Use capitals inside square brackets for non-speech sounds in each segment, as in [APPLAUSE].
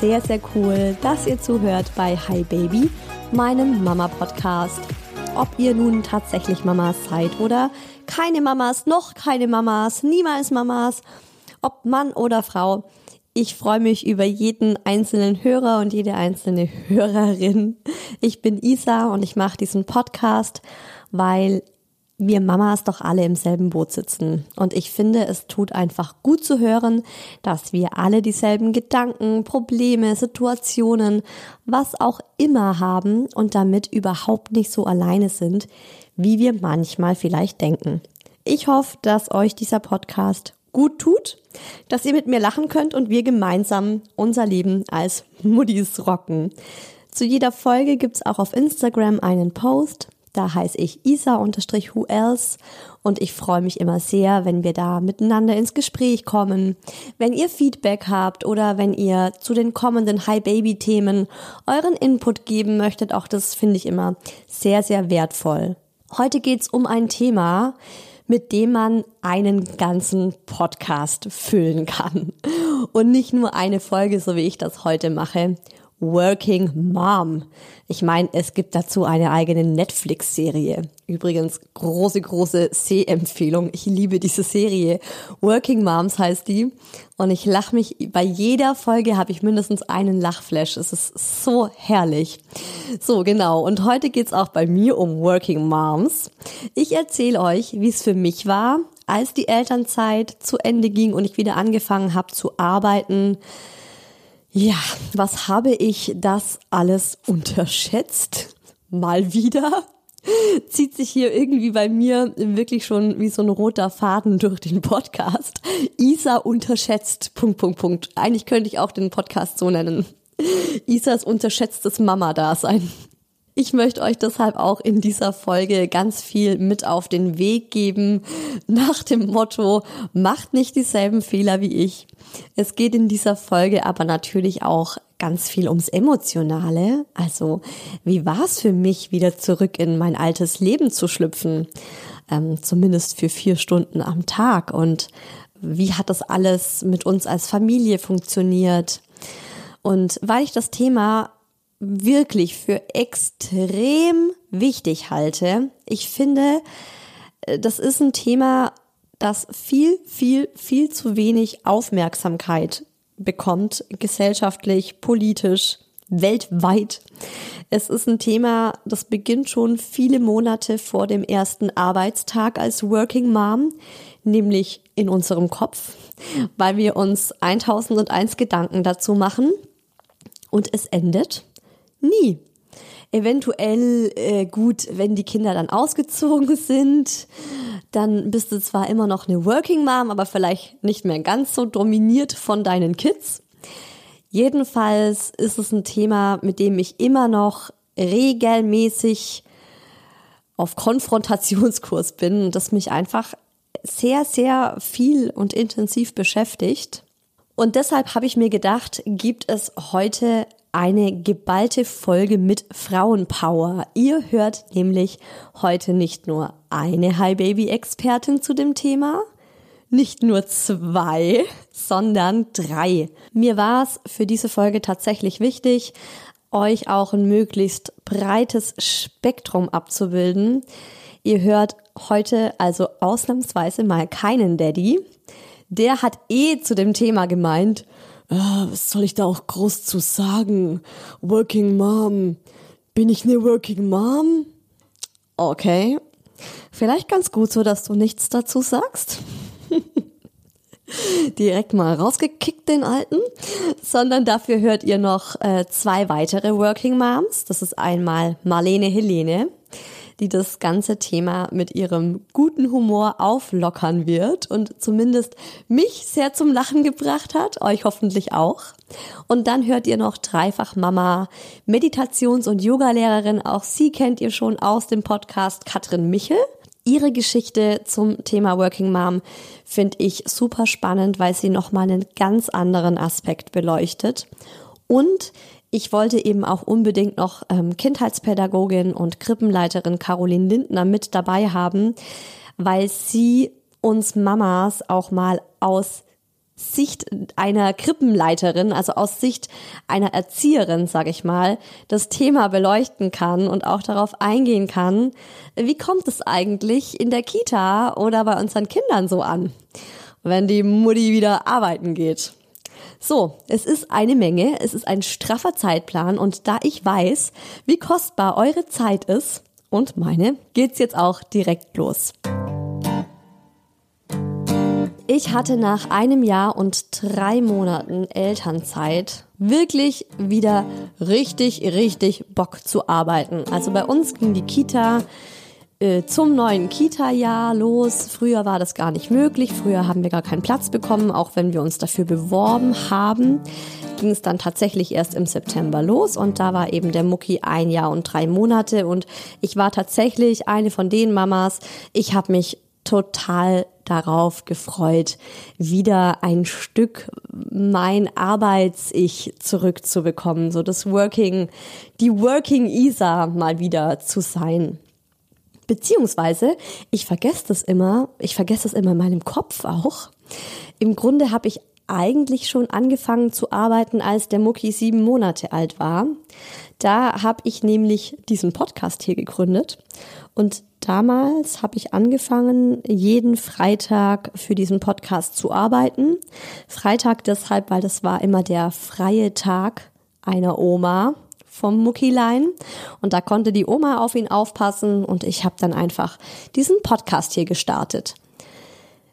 Sehr, sehr cool, dass ihr zuhört bei Hi Baby, meinem Mama-Podcast. Ob ihr nun tatsächlich Mamas seid oder keine Mamas, noch keine Mamas, niemals Mamas, ob Mann oder Frau. Ich freue mich über jeden einzelnen Hörer und jede einzelne Hörerin. Ich bin Isa und ich mache diesen Podcast, weil wir Mamas doch alle im selben Boot sitzen. Und ich finde, es tut einfach gut zu hören, dass wir alle dieselben Gedanken, Probleme, Situationen, was auch immer haben und damit überhaupt nicht so alleine sind, wie wir manchmal vielleicht denken. Ich hoffe, dass euch dieser Podcast gut tut, dass ihr mit mir lachen könnt und wir gemeinsam unser Leben als Muddis rocken. Zu jeder Folge gibt's auch auf Instagram einen Post, da heiße ich Isa-Who Else und ich freue mich immer sehr, wenn wir da miteinander ins Gespräch kommen. Wenn ihr Feedback habt oder wenn ihr zu den kommenden Hi Baby Themen euren Input geben möchtet, auch das finde ich immer sehr, sehr wertvoll. Heute geht's um ein Thema, mit dem man einen ganzen Podcast füllen kann. Und nicht nur eine Folge, so wie ich das heute mache. Working Mom. Ich meine, es gibt dazu eine eigene Netflix-Serie. Übrigens, große, große Sehempfehlung. Ich liebe diese Serie. Working Moms heißt die. Und ich lache mich, bei jeder Folge habe ich mindestens einen Lachflash. Es ist so herrlich. So, genau. Und heute geht's auch bei mir um Working Moms. Ich erzähle euch, wie es für mich war, als die Elternzeit zu Ende ging und ich wieder angefangen habe zu arbeiten ja, was habe ich das alles unterschätzt? Mal wieder zieht sich hier irgendwie bei mir wirklich schon wie so ein roter Faden durch den Podcast. Isa unterschätzt, Punkt, Punkt, Punkt. Eigentlich könnte ich auch den Podcast so nennen. Isas unterschätztes Mama-Dasein. Ich möchte euch deshalb auch in dieser Folge ganz viel mit auf den Weg geben, nach dem Motto, macht nicht dieselben Fehler wie ich. Es geht in dieser Folge aber natürlich auch ganz viel ums Emotionale. Also, wie war es für mich, wieder zurück in mein altes Leben zu schlüpfen? Ähm, zumindest für vier Stunden am Tag. Und wie hat das alles mit uns als Familie funktioniert? Und weil ich das Thema wirklich für extrem wichtig halte. Ich finde, äh, das ist ein Thema, das viel, viel, viel zu wenig Aufmerksamkeit bekommt, gesellschaftlich, politisch, weltweit. Es ist ein Thema, das beginnt schon viele Monate vor dem ersten Arbeitstag als Working Mom, nämlich in unserem Kopf, weil wir uns 1001 Gedanken dazu machen und es endet nie. Eventuell äh, gut, wenn die Kinder dann ausgezogen sind, dann bist du zwar immer noch eine Working Mom, aber vielleicht nicht mehr ganz so dominiert von deinen Kids. Jedenfalls ist es ein Thema, mit dem ich immer noch regelmäßig auf Konfrontationskurs bin und das mich einfach sehr, sehr viel und intensiv beschäftigt. Und deshalb habe ich mir gedacht, gibt es heute eine geballte Folge mit Frauenpower. Ihr hört nämlich heute nicht nur eine Hi Baby Expertin zu dem Thema, nicht nur zwei, sondern drei. Mir war es für diese Folge tatsächlich wichtig, euch auch ein möglichst breites Spektrum abzubilden. Ihr hört heute also ausnahmsweise mal keinen Daddy. Der hat eh zu dem Thema gemeint, was soll ich da auch groß zu sagen? Working Mom. Bin ich eine Working Mom? Okay. Vielleicht ganz gut so, dass du nichts dazu sagst. [LAUGHS] Direkt mal rausgekickt den alten, sondern dafür hört ihr noch äh, zwei weitere Working Moms. Das ist einmal Marlene Helene die das ganze Thema mit ihrem guten Humor auflockern wird und zumindest mich sehr zum Lachen gebracht hat, euch hoffentlich auch. Und dann hört ihr noch Dreifach Mama, Meditations- und Yogalehrerin, auch sie kennt ihr schon aus dem Podcast Katrin Michel. Ihre Geschichte zum Thema Working Mom finde ich super spannend, weil sie nochmal einen ganz anderen Aspekt beleuchtet. Und ich wollte eben auch unbedingt noch ähm, Kindheitspädagogin und Krippenleiterin Caroline Lindner mit dabei haben, weil sie uns Mamas auch mal aus Sicht einer Krippenleiterin, also aus Sicht einer Erzieherin, sage ich mal, das Thema beleuchten kann und auch darauf eingehen kann, wie kommt es eigentlich in der Kita oder bei unseren Kindern so an, wenn die Mutti wieder arbeiten geht. So, es ist eine Menge, es ist ein straffer Zeitplan und da ich weiß, wie kostbar eure Zeit ist und meine, geht's jetzt auch direkt los. Ich hatte nach einem Jahr und drei Monaten Elternzeit wirklich wieder richtig, richtig Bock zu arbeiten. Also bei uns ging die Kita äh, zum neuen Kita-Jahr los. Früher war das gar nicht möglich. Früher haben wir gar keinen Platz bekommen, auch wenn wir uns dafür beworben haben. Ging es dann tatsächlich erst im September los und da war eben der Mucki ein Jahr und drei Monate und ich war tatsächlich eine von den Mamas. Ich habe mich total darauf gefreut, wieder ein Stück mein Arbeits-Ich zurückzubekommen, so das Working, die Working Isa mal wieder zu sein. Beziehungsweise, ich vergesse das immer, ich vergesse das immer in meinem Kopf auch. Im Grunde habe ich eigentlich schon angefangen zu arbeiten, als der Mucki sieben Monate alt war. Da habe ich nämlich diesen Podcast hier gegründet und damals habe ich angefangen, jeden Freitag für diesen Podcast zu arbeiten. Freitag deshalb, weil das war immer der freie Tag einer Oma vom Muckilein und da konnte die Oma auf ihn aufpassen und ich habe dann einfach diesen Podcast hier gestartet.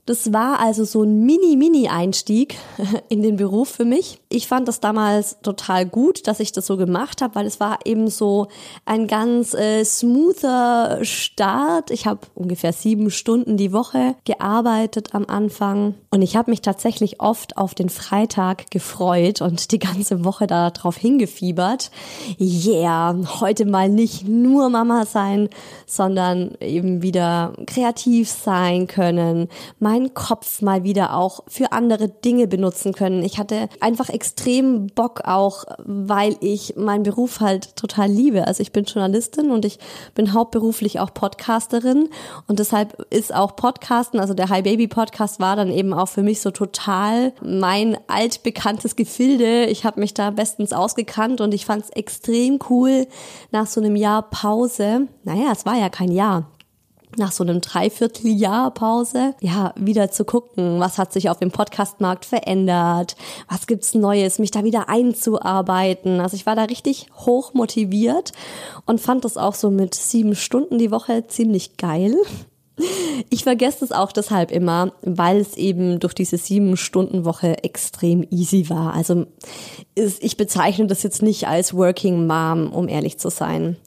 Das war also so ein Mini-Mini-Einstieg [LAUGHS] in den Beruf für mich. Ich fand das damals total gut, dass ich das so gemacht habe, weil es war eben so ein ganz äh, smoother Start. Ich habe ungefähr sieben Stunden die Woche gearbeitet am Anfang und ich habe mich tatsächlich oft auf den Freitag gefreut und die ganze Woche darauf hingefiebert. Yeah, heute mal nicht nur Mama sein, sondern eben wieder kreativ sein können. Mein meinen Kopf mal wieder auch für andere Dinge benutzen können. Ich hatte einfach extrem Bock auch, weil ich meinen Beruf halt total liebe. Also ich bin Journalistin und ich bin hauptberuflich auch Podcasterin und deshalb ist auch Podcasten, also der Hi Baby Podcast war dann eben auch für mich so total mein altbekanntes Gefilde. Ich habe mich da bestens ausgekannt und ich fand es extrem cool nach so einem Jahr Pause. Naja, es war ja kein Jahr nach so einem Dreivierteljahr Pause, ja, wieder zu gucken, was hat sich auf dem Podcastmarkt verändert, was gibt's Neues, mich da wieder einzuarbeiten. Also ich war da richtig hoch motiviert und fand das auch so mit sieben Stunden die Woche ziemlich geil. Ich vergesse es auch deshalb immer, weil es eben durch diese sieben Stunden Woche extrem easy war. Also ich bezeichne das jetzt nicht als Working Mom, um ehrlich zu sein.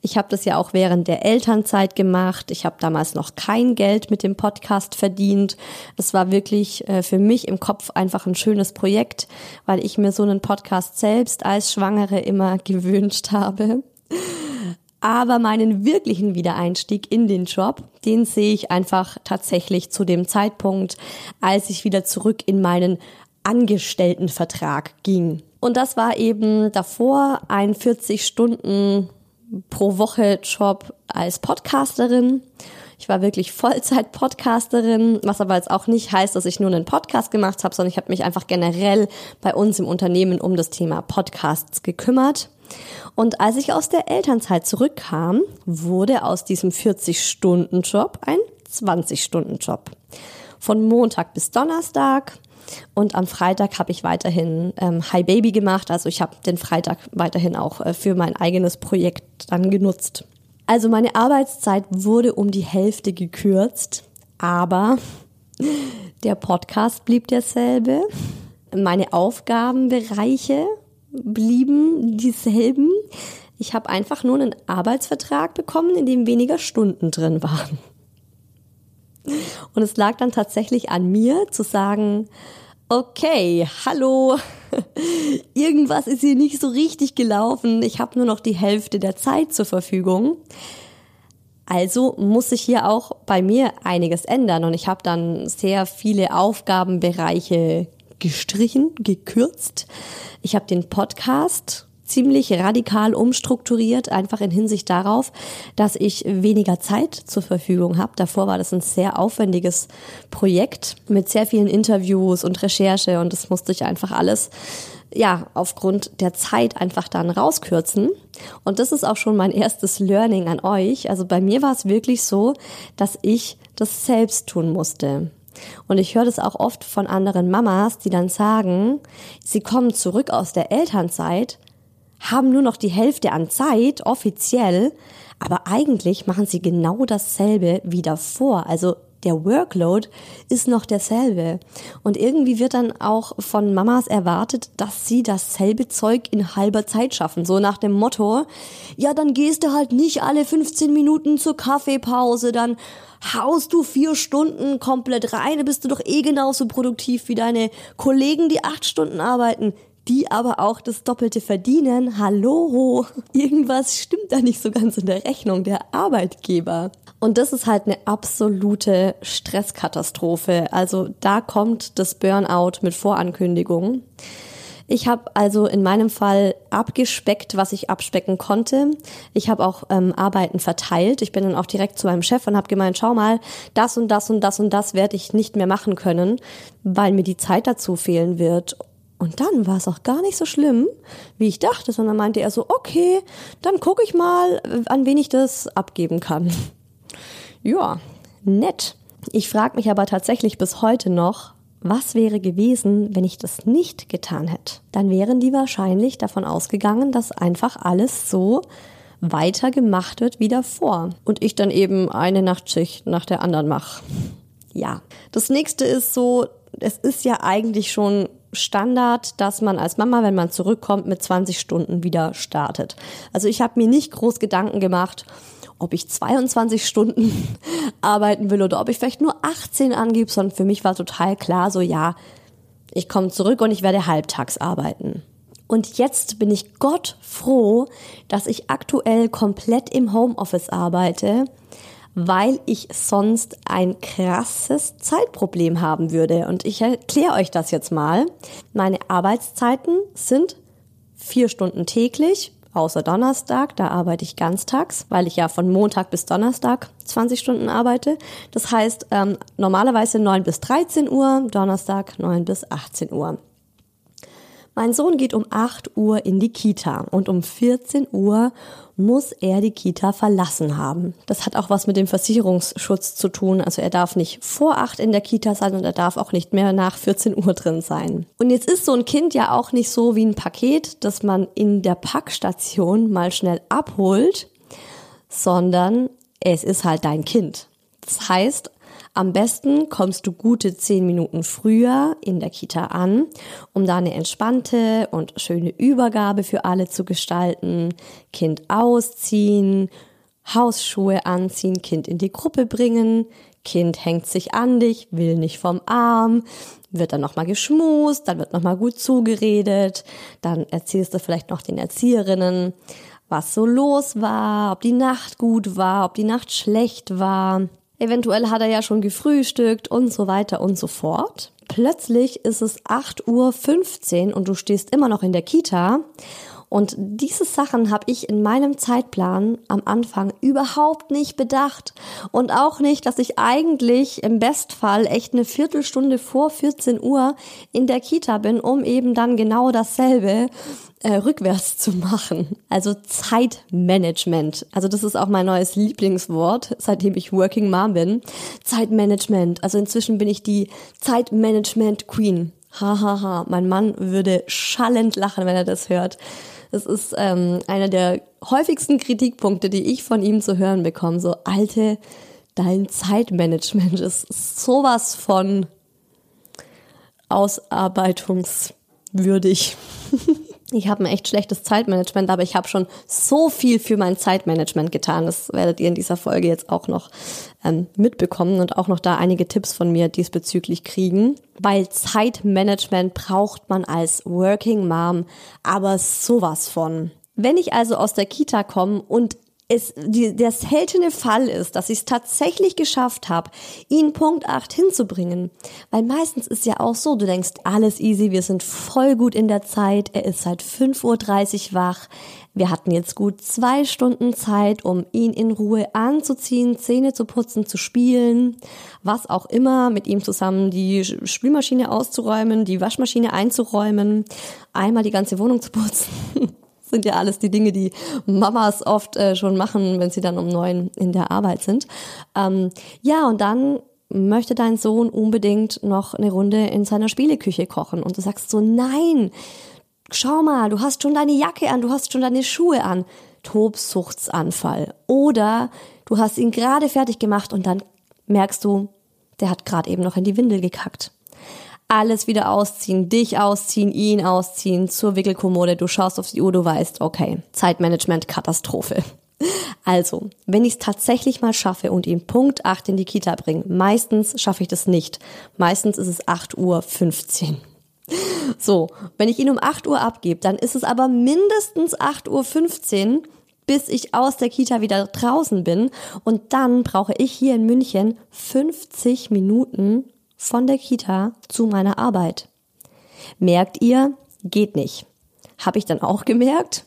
Ich habe das ja auch während der Elternzeit gemacht. Ich habe damals noch kein Geld mit dem Podcast verdient. Es war wirklich äh, für mich im Kopf einfach ein schönes Projekt, weil ich mir so einen Podcast selbst als Schwangere immer [LAUGHS] gewünscht habe. Aber meinen wirklichen Wiedereinstieg in den Job, den sehe ich einfach tatsächlich zu dem Zeitpunkt, als ich wieder zurück in meinen Angestelltenvertrag ging. Und das war eben davor ein 40 Stunden pro Woche Job als Podcasterin. Ich war wirklich Vollzeit-Podcasterin, was aber jetzt auch nicht heißt, dass ich nur einen Podcast gemacht habe, sondern ich habe mich einfach generell bei uns im Unternehmen um das Thema Podcasts gekümmert. Und als ich aus der Elternzeit zurückkam, wurde aus diesem 40-Stunden-Job ein 20-Stunden-Job. Von Montag bis Donnerstag. Und am Freitag habe ich weiterhin ähm, Hi Baby gemacht. Also ich habe den Freitag weiterhin auch äh, für mein eigenes Projekt dann genutzt. Also meine Arbeitszeit wurde um die Hälfte gekürzt, aber der Podcast blieb derselbe. Meine Aufgabenbereiche blieben dieselben. Ich habe einfach nur einen Arbeitsvertrag bekommen, in dem weniger Stunden drin waren. Und es lag dann tatsächlich an mir zu sagen, okay, hallo, [LAUGHS] irgendwas ist hier nicht so richtig gelaufen, ich habe nur noch die Hälfte der Zeit zur Verfügung. Also muss sich hier auch bei mir einiges ändern und ich habe dann sehr viele Aufgabenbereiche gestrichen, gekürzt. Ich habe den Podcast ziemlich radikal umstrukturiert, einfach in Hinsicht darauf, dass ich weniger Zeit zur Verfügung habe. Davor war das ein sehr aufwendiges Projekt mit sehr vielen Interviews und Recherche und das musste ich einfach alles ja, aufgrund der Zeit einfach dann rauskürzen. Und das ist auch schon mein erstes Learning an euch. Also bei mir war es wirklich so, dass ich das selbst tun musste. Und ich höre das auch oft von anderen Mamas, die dann sagen, sie kommen zurück aus der Elternzeit, haben nur noch die Hälfte an Zeit, offiziell, aber eigentlich machen sie genau dasselbe wie davor. Also der Workload ist noch derselbe. Und irgendwie wird dann auch von Mamas erwartet, dass sie dasselbe Zeug in halber Zeit schaffen. So nach dem Motto, ja, dann gehst du halt nicht alle 15 Minuten zur Kaffeepause, dann haust du vier Stunden komplett rein, bist du doch eh genauso produktiv wie deine Kollegen, die acht Stunden arbeiten die aber auch das Doppelte verdienen. Hallo, [LAUGHS] irgendwas stimmt da nicht so ganz in der Rechnung der Arbeitgeber. Und das ist halt eine absolute Stresskatastrophe. Also da kommt das Burnout mit Vorankündigung. Ich habe also in meinem Fall abgespeckt, was ich abspecken konnte. Ich habe auch ähm, Arbeiten verteilt. Ich bin dann auch direkt zu meinem Chef und habe gemeint, schau mal, das und das und das und das werde ich nicht mehr machen können, weil mir die Zeit dazu fehlen wird. Und dann war es auch gar nicht so schlimm, wie ich dachte, sondern meinte er so, okay, dann gucke ich mal, an wen ich das abgeben kann. [LAUGHS] Ja, nett. Ich frage mich aber tatsächlich bis heute noch, was wäre gewesen, wenn ich das nicht getan hätte? Dann wären die wahrscheinlich davon ausgegangen, dass einfach alles so weiter gemacht wird wie davor. Und ich dann eben eine Nachtschicht nach der anderen mache. Ja. Das nächste ist so, es ist ja eigentlich schon Standard, dass man als Mama, wenn man zurückkommt, mit 20 Stunden wieder startet. Also ich habe mir nicht groß Gedanken gemacht, ob ich 22 Stunden [LAUGHS] arbeiten will oder ob ich vielleicht nur 18 angebe, sondern für mich war total klar, so ja, ich komme zurück und ich werde halbtags arbeiten. Und jetzt bin ich Gott froh, dass ich aktuell komplett im Homeoffice arbeite, weil ich sonst ein krasses Zeitproblem haben würde. Und ich erkläre euch das jetzt mal. Meine Arbeitszeiten sind vier Stunden täglich, außer Donnerstag, da arbeite ich ganztags, weil ich ja von Montag bis Donnerstag 20 Stunden arbeite. Das heißt, ähm, normalerweise 9 bis 13 Uhr, Donnerstag 9 bis 18 Uhr. Mein Sohn geht um 8 Uhr in die Kita und um 14 Uhr muss er die Kita verlassen haben. Das hat auch was mit dem Versicherungsschutz zu tun. Also er darf nicht vor 8 in der Kita sein und er darf auch nicht mehr nach 14 Uhr drin sein. Und jetzt ist so ein Kind ja auch nicht so wie ein Paket, das man in der Packstation mal schnell abholt, sondern es ist halt dein Kind. Das heißt, am besten kommst du gute zehn Minuten früher in der Kita an, um da eine entspannte und schöne Übergabe für alle zu gestalten. Kind ausziehen, Hausschuhe anziehen, Kind in die Gruppe bringen, Kind hängt sich an dich, will nicht vom Arm, wird dann nochmal geschmust, dann wird nochmal gut zugeredet, dann erzählst du vielleicht noch den Erzieherinnen, was so los war, ob die Nacht gut war, ob die Nacht schlecht war. Eventuell hat er ja schon gefrühstückt und so weiter und so fort. Plötzlich ist es 8.15 Uhr und du stehst immer noch in der Kita. Und diese Sachen habe ich in meinem Zeitplan am Anfang überhaupt nicht bedacht. Und auch nicht, dass ich eigentlich im Bestfall echt eine Viertelstunde vor 14 Uhr in der Kita bin, um eben dann genau dasselbe äh, rückwärts zu machen. Also Zeitmanagement. Also das ist auch mein neues Lieblingswort, seitdem ich Working Mom bin. Zeitmanagement. Also inzwischen bin ich die Zeitmanagement Queen. Hahaha. Ha, ha. Mein Mann würde schallend lachen, wenn er das hört. Das ist ähm, einer der häufigsten Kritikpunkte, die ich von ihm zu hören bekomme. So, alte, dein Zeitmanagement ist sowas von ausarbeitungswürdig. [LAUGHS] Ich habe ein echt schlechtes Zeitmanagement, aber ich habe schon so viel für mein Zeitmanagement getan. Das werdet ihr in dieser Folge jetzt auch noch ähm, mitbekommen und auch noch da einige Tipps von mir diesbezüglich kriegen. Weil Zeitmanagement braucht man als Working Mom aber sowas von. Wenn ich also aus der Kita komme und es die, der seltene Fall ist, dass ich es tatsächlich geschafft habe, ihn Punkt 8 hinzubringen. Weil meistens ist ja auch so, du denkst, alles easy, wir sind voll gut in der Zeit, er ist seit 5.30 Uhr wach, wir hatten jetzt gut zwei Stunden Zeit, um ihn in Ruhe anzuziehen, Zähne zu putzen, zu spielen, was auch immer, mit ihm zusammen die Spülmaschine auszuräumen, die Waschmaschine einzuräumen, einmal die ganze Wohnung zu putzen. [LAUGHS] sind ja alles die Dinge, die Mamas oft äh, schon machen, wenn sie dann um neun in der Arbeit sind. Ähm, ja, und dann möchte dein Sohn unbedingt noch eine Runde in seiner Spieleküche kochen und du sagst so, nein, schau mal, du hast schon deine Jacke an, du hast schon deine Schuhe an. Tobsuchtsanfall. Oder du hast ihn gerade fertig gemacht und dann merkst du, der hat gerade eben noch in die Windel gekackt alles wieder ausziehen, dich ausziehen, ihn ausziehen, zur Wickelkommode, du schaust auf die Uhr, du weißt, okay, Zeitmanagement Katastrophe. Also, wenn ich es tatsächlich mal schaffe und ihn Punkt 8 in die Kita bringe, meistens schaffe ich das nicht. Meistens ist es 8 Uhr 15. So, wenn ich ihn um 8 Uhr abgebe, dann ist es aber mindestens 8 Uhr 15, bis ich aus der Kita wieder draußen bin. Und dann brauche ich hier in München 50 Minuten, von der Kita zu meiner Arbeit. Merkt ihr, geht nicht. Habe ich dann auch gemerkt,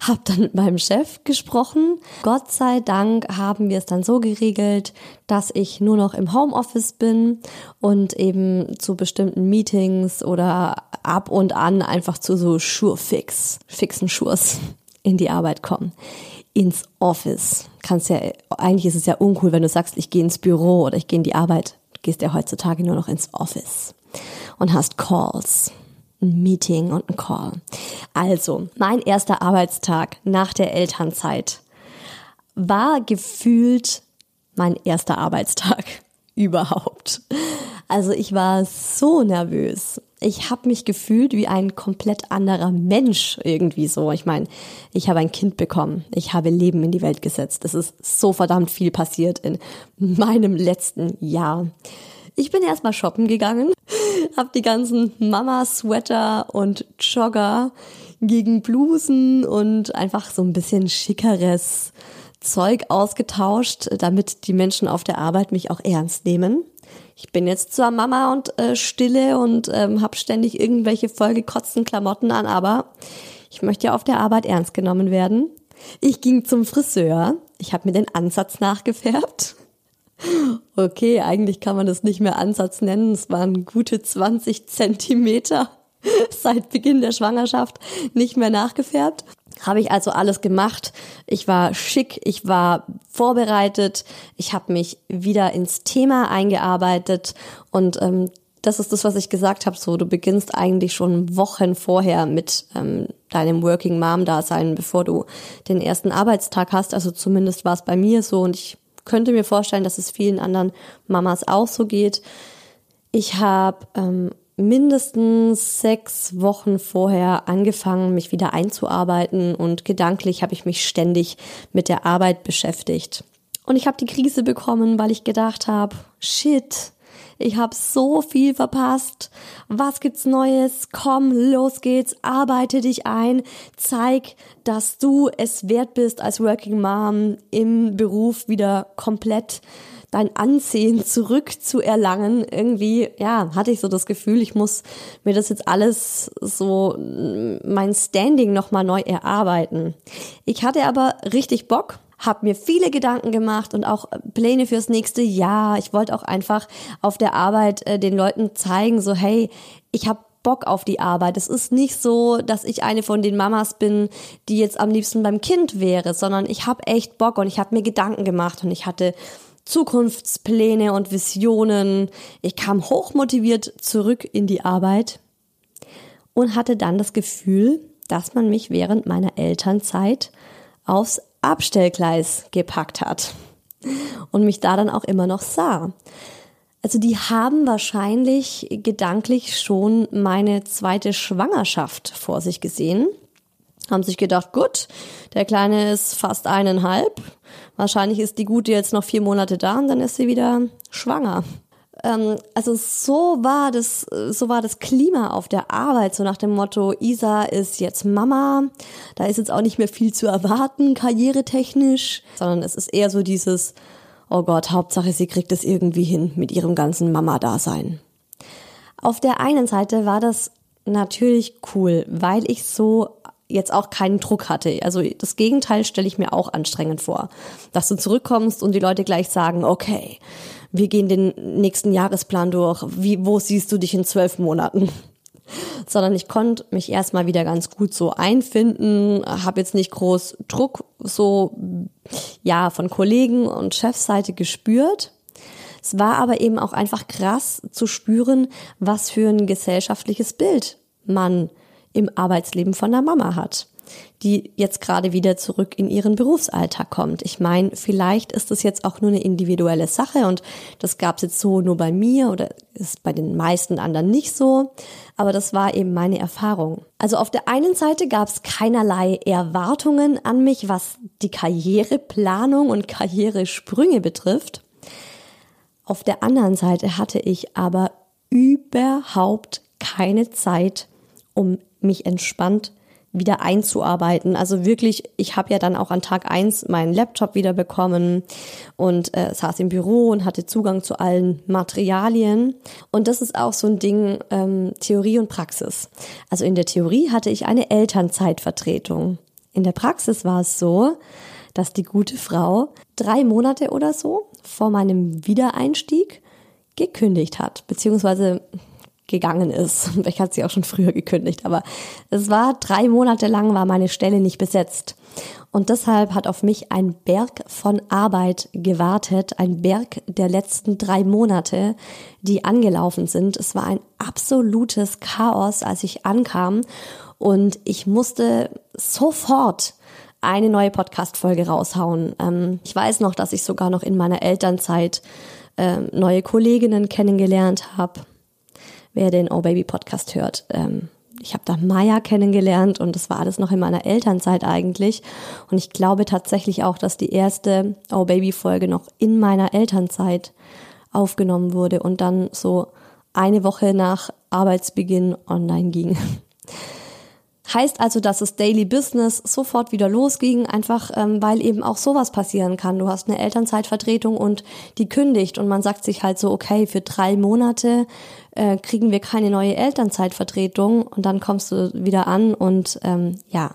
habe dann mit meinem Chef gesprochen. Gott sei Dank haben wir es dann so geregelt, dass ich nur noch im Homeoffice bin und eben zu bestimmten Meetings oder ab und an einfach zu so Schurfix, fixen Schurs in die Arbeit kommen. Ins Office. Kannst ja, eigentlich ist es ja uncool, wenn du sagst, ich gehe ins Büro oder ich gehe in die Arbeit gehst ja heutzutage nur noch ins Office und hast Calls. Ein Meeting und ein Call. Also, mein erster Arbeitstag nach der Elternzeit war gefühlt mein erster Arbeitstag [LAUGHS] überhaupt. Also ich war so nervös. Ich habe mich gefühlt wie ein komplett anderer Mensch irgendwie so. Ich meine, ich habe ein Kind bekommen. Ich habe Leben in die Welt gesetzt. Es ist so verdammt viel passiert in meinem letzten Jahr. Ich bin erstmal shoppen gegangen, [LAUGHS] habe die ganzen Mama-Sweater und Jogger gegen Blusen und einfach so ein bisschen schickeres Zeug ausgetauscht, damit die Menschen auf der Arbeit mich auch ernst nehmen. Ich bin jetzt zwar Mama und äh, stille und ähm, habe ständig irgendwelche vollgekotzten Klamotten an, aber ich möchte ja auf der Arbeit ernst genommen werden. Ich ging zum Friseur. Ich habe mir den Ansatz nachgefärbt. [LAUGHS] Okay, eigentlich kann man das nicht mehr Ansatz nennen. Es waren gute 20 Zentimeter [LAUGHS] seit Beginn der Schwangerschaft nicht mehr nachgefärbt. Habe ich also alles gemacht. Ich war schick, ich war vorbereitet, ich habe mich wieder ins Thema eingearbeitet und ähm, das ist das, was ich gesagt habe. So, du beginnst eigentlich schon Wochen vorher mit ähm, deinem Working Mom Dasein, bevor du den ersten Arbeitstag hast. Also zumindest war es bei mir so und ich könnte mir vorstellen, dass es vielen anderen Mamas auch so geht. Ich habe ähm, mindestens sechs Wochen vorher angefangen, mich wieder einzuarbeiten und gedanklich habe ich mich ständig mit der Arbeit beschäftigt. Und ich habe die Krise bekommen, weil ich gedacht habe, shit, ich habe so viel verpasst. Was gibt's Neues? Komm, los geht's, arbeite dich ein, zeig, dass du es wert bist, als Working Mom im Beruf wieder komplett dein Ansehen zurückzuerlangen. Irgendwie, ja, hatte ich so das Gefühl, ich muss mir das jetzt alles so, mein Standing nochmal neu erarbeiten. Ich hatte aber richtig Bock habe mir viele Gedanken gemacht und auch Pläne fürs nächste Jahr. Ich wollte auch einfach auf der Arbeit äh, den Leuten zeigen, so hey, ich habe Bock auf die Arbeit. Es ist nicht so, dass ich eine von den Mamas bin, die jetzt am liebsten beim Kind wäre, sondern ich habe echt Bock und ich habe mir Gedanken gemacht und ich hatte Zukunftspläne und Visionen. Ich kam hochmotiviert zurück in die Arbeit und hatte dann das Gefühl, dass man mich während meiner Elternzeit aufs Abstellgleis gepackt hat und mich da dann auch immer noch sah. Also die haben wahrscheinlich gedanklich schon meine zweite Schwangerschaft vor sich gesehen, haben sich gedacht, gut, der Kleine ist fast eineinhalb, wahrscheinlich ist die Gute jetzt noch vier Monate da und dann ist sie wieder schwanger ähm, also so war das, so war das Klima auf der Arbeit, so nach dem Motto, Isa ist jetzt Mama, da ist jetzt auch nicht mehr viel zu erwarten, karrieretechnisch, sondern es ist eher so dieses, oh Gott, Hauptsache sie kriegt es irgendwie hin mit ihrem ganzen Mama-Dasein. Auf der einen Seite war das natürlich cool, weil ich so jetzt auch keinen Druck hatte. Also das Gegenteil stelle ich mir auch anstrengend vor, dass du zurückkommst und die Leute gleich sagen, okay, wir gehen den nächsten Jahresplan durch, wie, wo siehst du dich in zwölf Monaten? [LAUGHS] Sondern ich konnte mich erstmal wieder ganz gut so einfinden, habe jetzt nicht groß Druck so, ja, von Kollegen und Chefseite gespürt. Es war aber eben auch einfach krass zu spüren, was für ein gesellschaftliches Bild man im Arbeitsleben von der Mama hat die jetzt gerade wieder zurück in ihren Berufsalltag kommt. Ich meine, vielleicht ist das jetzt auch nur eine individuelle Sache und das gab es jetzt so nur bei mir oder ist bei den meisten anderen nicht so, aber das war eben meine Erfahrung. Also auf der einen Seite gab es keinerlei Erwartungen an mich, was die Karriereplanung und Karrieresprünge betrifft. Auf der anderen Seite hatte ich aber überhaupt keine Zeit, um mich entspannt wieder einzuarbeiten. Also wirklich, ich habe ja dann auch an Tag eins meinen Laptop wieder bekommen und äh, saß im Büro und hatte Zugang zu allen Materialien. Und das ist auch so ein Ding, ähm, Theorie und Praxis. Also in der Theorie hatte ich eine Elternzeitvertretung. In der Praxis war es so, dass die gute Frau drei Monate oder so vor meinem Wiedereinstieg gekündigt hat, beziehungsweise gegangen ist. [LAUGHS] Ich hatte sie auch schon früher gekündigt, aber es war drei Monate lang war meine Stelle nicht besetzt. Und deshalb hat auf mich ein Berg von Arbeit gewartet, ein Berg der letzten drei Monate, die angelaufen sind. Es war ein absolutes Chaos, als ich ankam und ich musste sofort eine neue Podcast-Folge raushauen. Ähm, ich weiß noch, dass ich sogar noch in meiner Elternzeit ähm, neue Kolleginnen kennengelernt habe wer den Oh Baby Podcast hört. Ähm, ich habe da Maya kennengelernt und das war alles noch in meiner Elternzeit eigentlich. Und ich glaube tatsächlich auch, dass die erste Oh Baby Folge noch in meiner Elternzeit aufgenommen wurde und dann so eine Woche nach Arbeitsbeginn online ging. [LAUGHS] Heißt also, dass das Daily Business sofort wieder losging, einfach ähm, weil eben auch sowas passieren kann. Du hast eine Elternzeitvertretung und die kündigt und man sagt sich halt so, okay, für drei Monate äh, kriegen wir keine neue Elternzeitvertretung und dann kommst du wieder an und ähm, ja,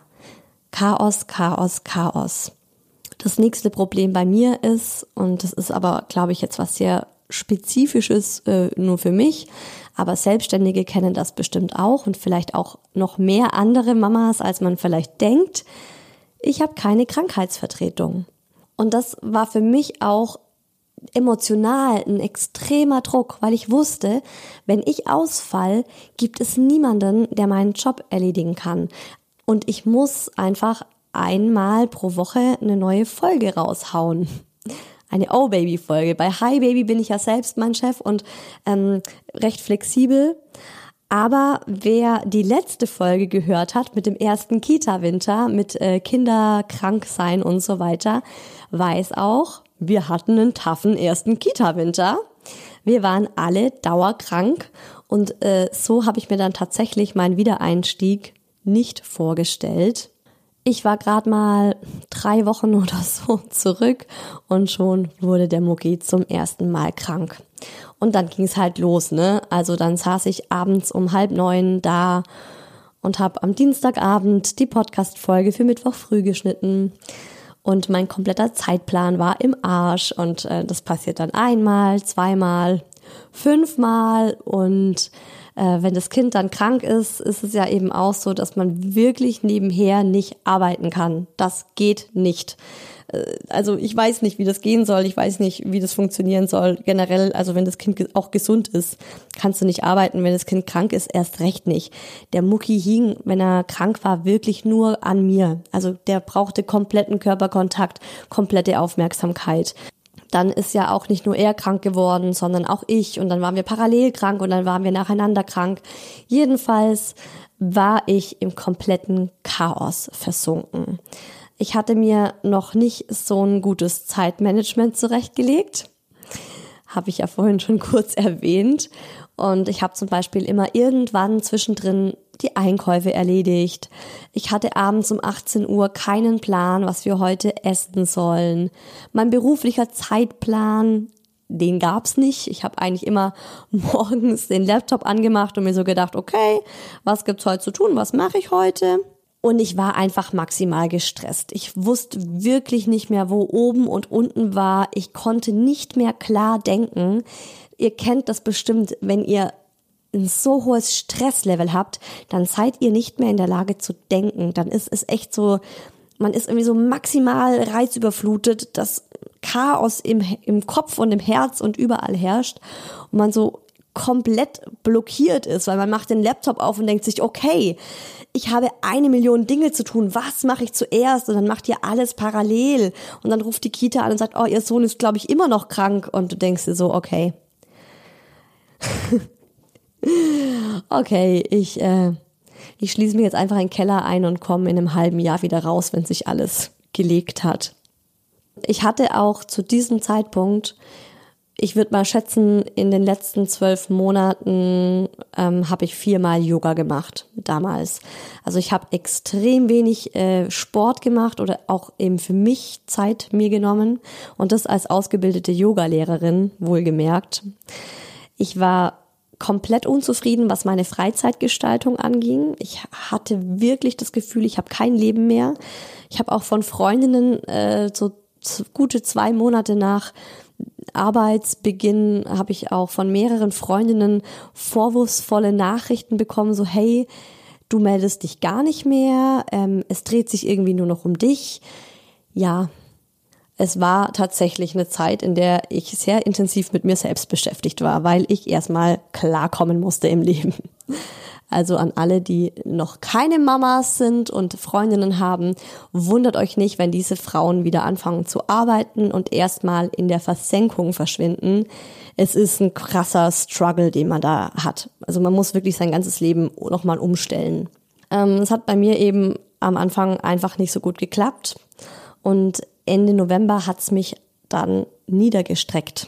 Chaos, Chaos, Chaos. Das nächste Problem bei mir ist, und das ist aber, glaube ich, jetzt was sehr Spezifisches äh, nur für mich, aber Selbstständige kennen das bestimmt auch und vielleicht auch noch mehr andere Mamas, als man vielleicht denkt. Ich habe keine Krankheitsvertretung. Und das war für mich auch emotional ein extremer Druck, weil ich wusste, wenn ich ausfall, gibt es niemanden, der meinen Job erledigen kann. Und ich muss einfach einmal pro Woche eine neue Folge raushauen. Eine Oh Baby Folge. Bei Hi Baby bin ich ja selbst mein Chef und ähm, recht flexibel. Aber wer die letzte Folge gehört hat mit dem ersten Kita-Winter, mit äh, Kinder krank sein und so weiter, weiß auch, wir hatten einen taffen ersten Kita-Winter. Wir waren alle dauerkrank und äh, so habe ich mir dann tatsächlich meinen Wiedereinstieg nicht vorgestellt. Ich war gerade mal drei Wochen [LAUGHS] oder so zurück und schon wurde der Mucki zum ersten Mal krank. Und dann ging es halt los, ne? Also dann saß ich abends um halb neun da und habe am Dienstagabend die Podcast-Folge für Mittwoch früh geschnitten. Und mein kompletter Zeitplan war im Arsch. Und äh, das passiert dann einmal, zweimal, fünfmal und äh, wenn das Kind dann krank ist, ist es ja eben auch so, dass man wirklich nebenher nicht arbeiten kann. Das geht nicht. Äh, also ich weiß nicht, wie das gehen soll. Ich weiß nicht, wie das funktionieren soll. Generell, also wenn das Kind auch gesund ist, kannst du nicht arbeiten. Wenn das Kind krank ist, erst recht nicht. Der Mucki hing, wenn er krank war, wirklich nur an mir. Also der brauchte kompletten Körperkontakt, komplette Aufmerksamkeit dann ist ja auch nicht nur er krank geworden, sondern auch ich und dann waren wir parallel krank und dann waren wir nacheinander krank. Jedenfalls war ich im kompletten Chaos versunken. Ich hatte mir noch nicht so ein gutes Zeitmanagement zurechtgelegt. Habe ich ja vorhin schon [LAUGHS] kurz erwähnt. Und ich habe zum Beispiel immer irgendwann zwischendrin die Einkäufe erledigt. Ich hatte abends um 18 Uhr keinen Plan, was wir heute essen sollen. Mein beruflicher Zeitplan, den gab's nicht. Ich habe eigentlich immer [LAUGHS] morgens den Laptop angemacht und mir so gedacht, okay, was gibt's heute zu tun? Was mache ich heute? Und ich war einfach maximal gestresst. Ich wusste wirklich nicht mehr, wo oben und unten war. Ich konnte nicht mehr klar denken. Ihr kennt das bestimmt, wenn ihr ein so hohes Stresslevel habt, dann seid ihr nicht mehr in der Lage zu denken. Dann ist es echt so, man ist irgendwie so maximal reizüberflutet, dass Chaos im, im Kopf und im Herz und überall herrscht und man so komplett blockiert ist, weil man macht den Laptop auf und denkt sich, okay, ich habe eine Million Dinge zu tun, was mache ich zuerst? Und dann macht ihr alles parallel. Und dann ruft die Kita an und sagt, oh, ihr Sohn ist, glaube ich, immer noch krank. Und du denkst dir so, okay. [LAUGHS] okay, ich, äh, ich schließe mich jetzt einfach in den Keller ein und komme in einem halben Jahr wieder raus, wenn sich alles gelegt hat. Ich hatte auch zu diesem Zeitpunkt, ich würde mal schätzen, in den letzten zwölf Monaten ähm, habe ich viermal Yoga gemacht damals. Also ich habe extrem wenig äh, Sport gemacht oder auch eben für mich Zeit mir genommen und das als ausgebildete Yogalehrerin wohlgemerkt. Ich war komplett unzufrieden, was meine Freizeitgestaltung anging. Ich hatte wirklich das Gefühl, ich habe kein Leben mehr. Ich habe auch von Freundinnen äh, so gute zwei Monate nach Arbeitsbeginn habe ich auch von mehreren Freundinnen vorwurfsvolle Nachrichten bekommen, so hey, du meldest dich gar nicht mehr, ähm, es dreht sich irgendwie nur noch um dich. Ja, es war tatsächlich eine Zeit, in der ich sehr intensiv mit mir selbst beschäftigt war, weil ich erstmal klarkommen musste im Leben. Also an alle, die noch keine Mamas sind und Freundinnen haben, wundert euch nicht, wenn diese Frauen wieder anfangen zu arbeiten und erstmal in der Versenkung verschwinden. Es ist ein krasser Struggle, den man da hat. Also man muss wirklich sein ganzes Leben nochmal umstellen. Ähm, es hat bei mir eben am Anfang einfach nicht so gut geklappt. Und Ende November hat's mich dann niedergestreckt.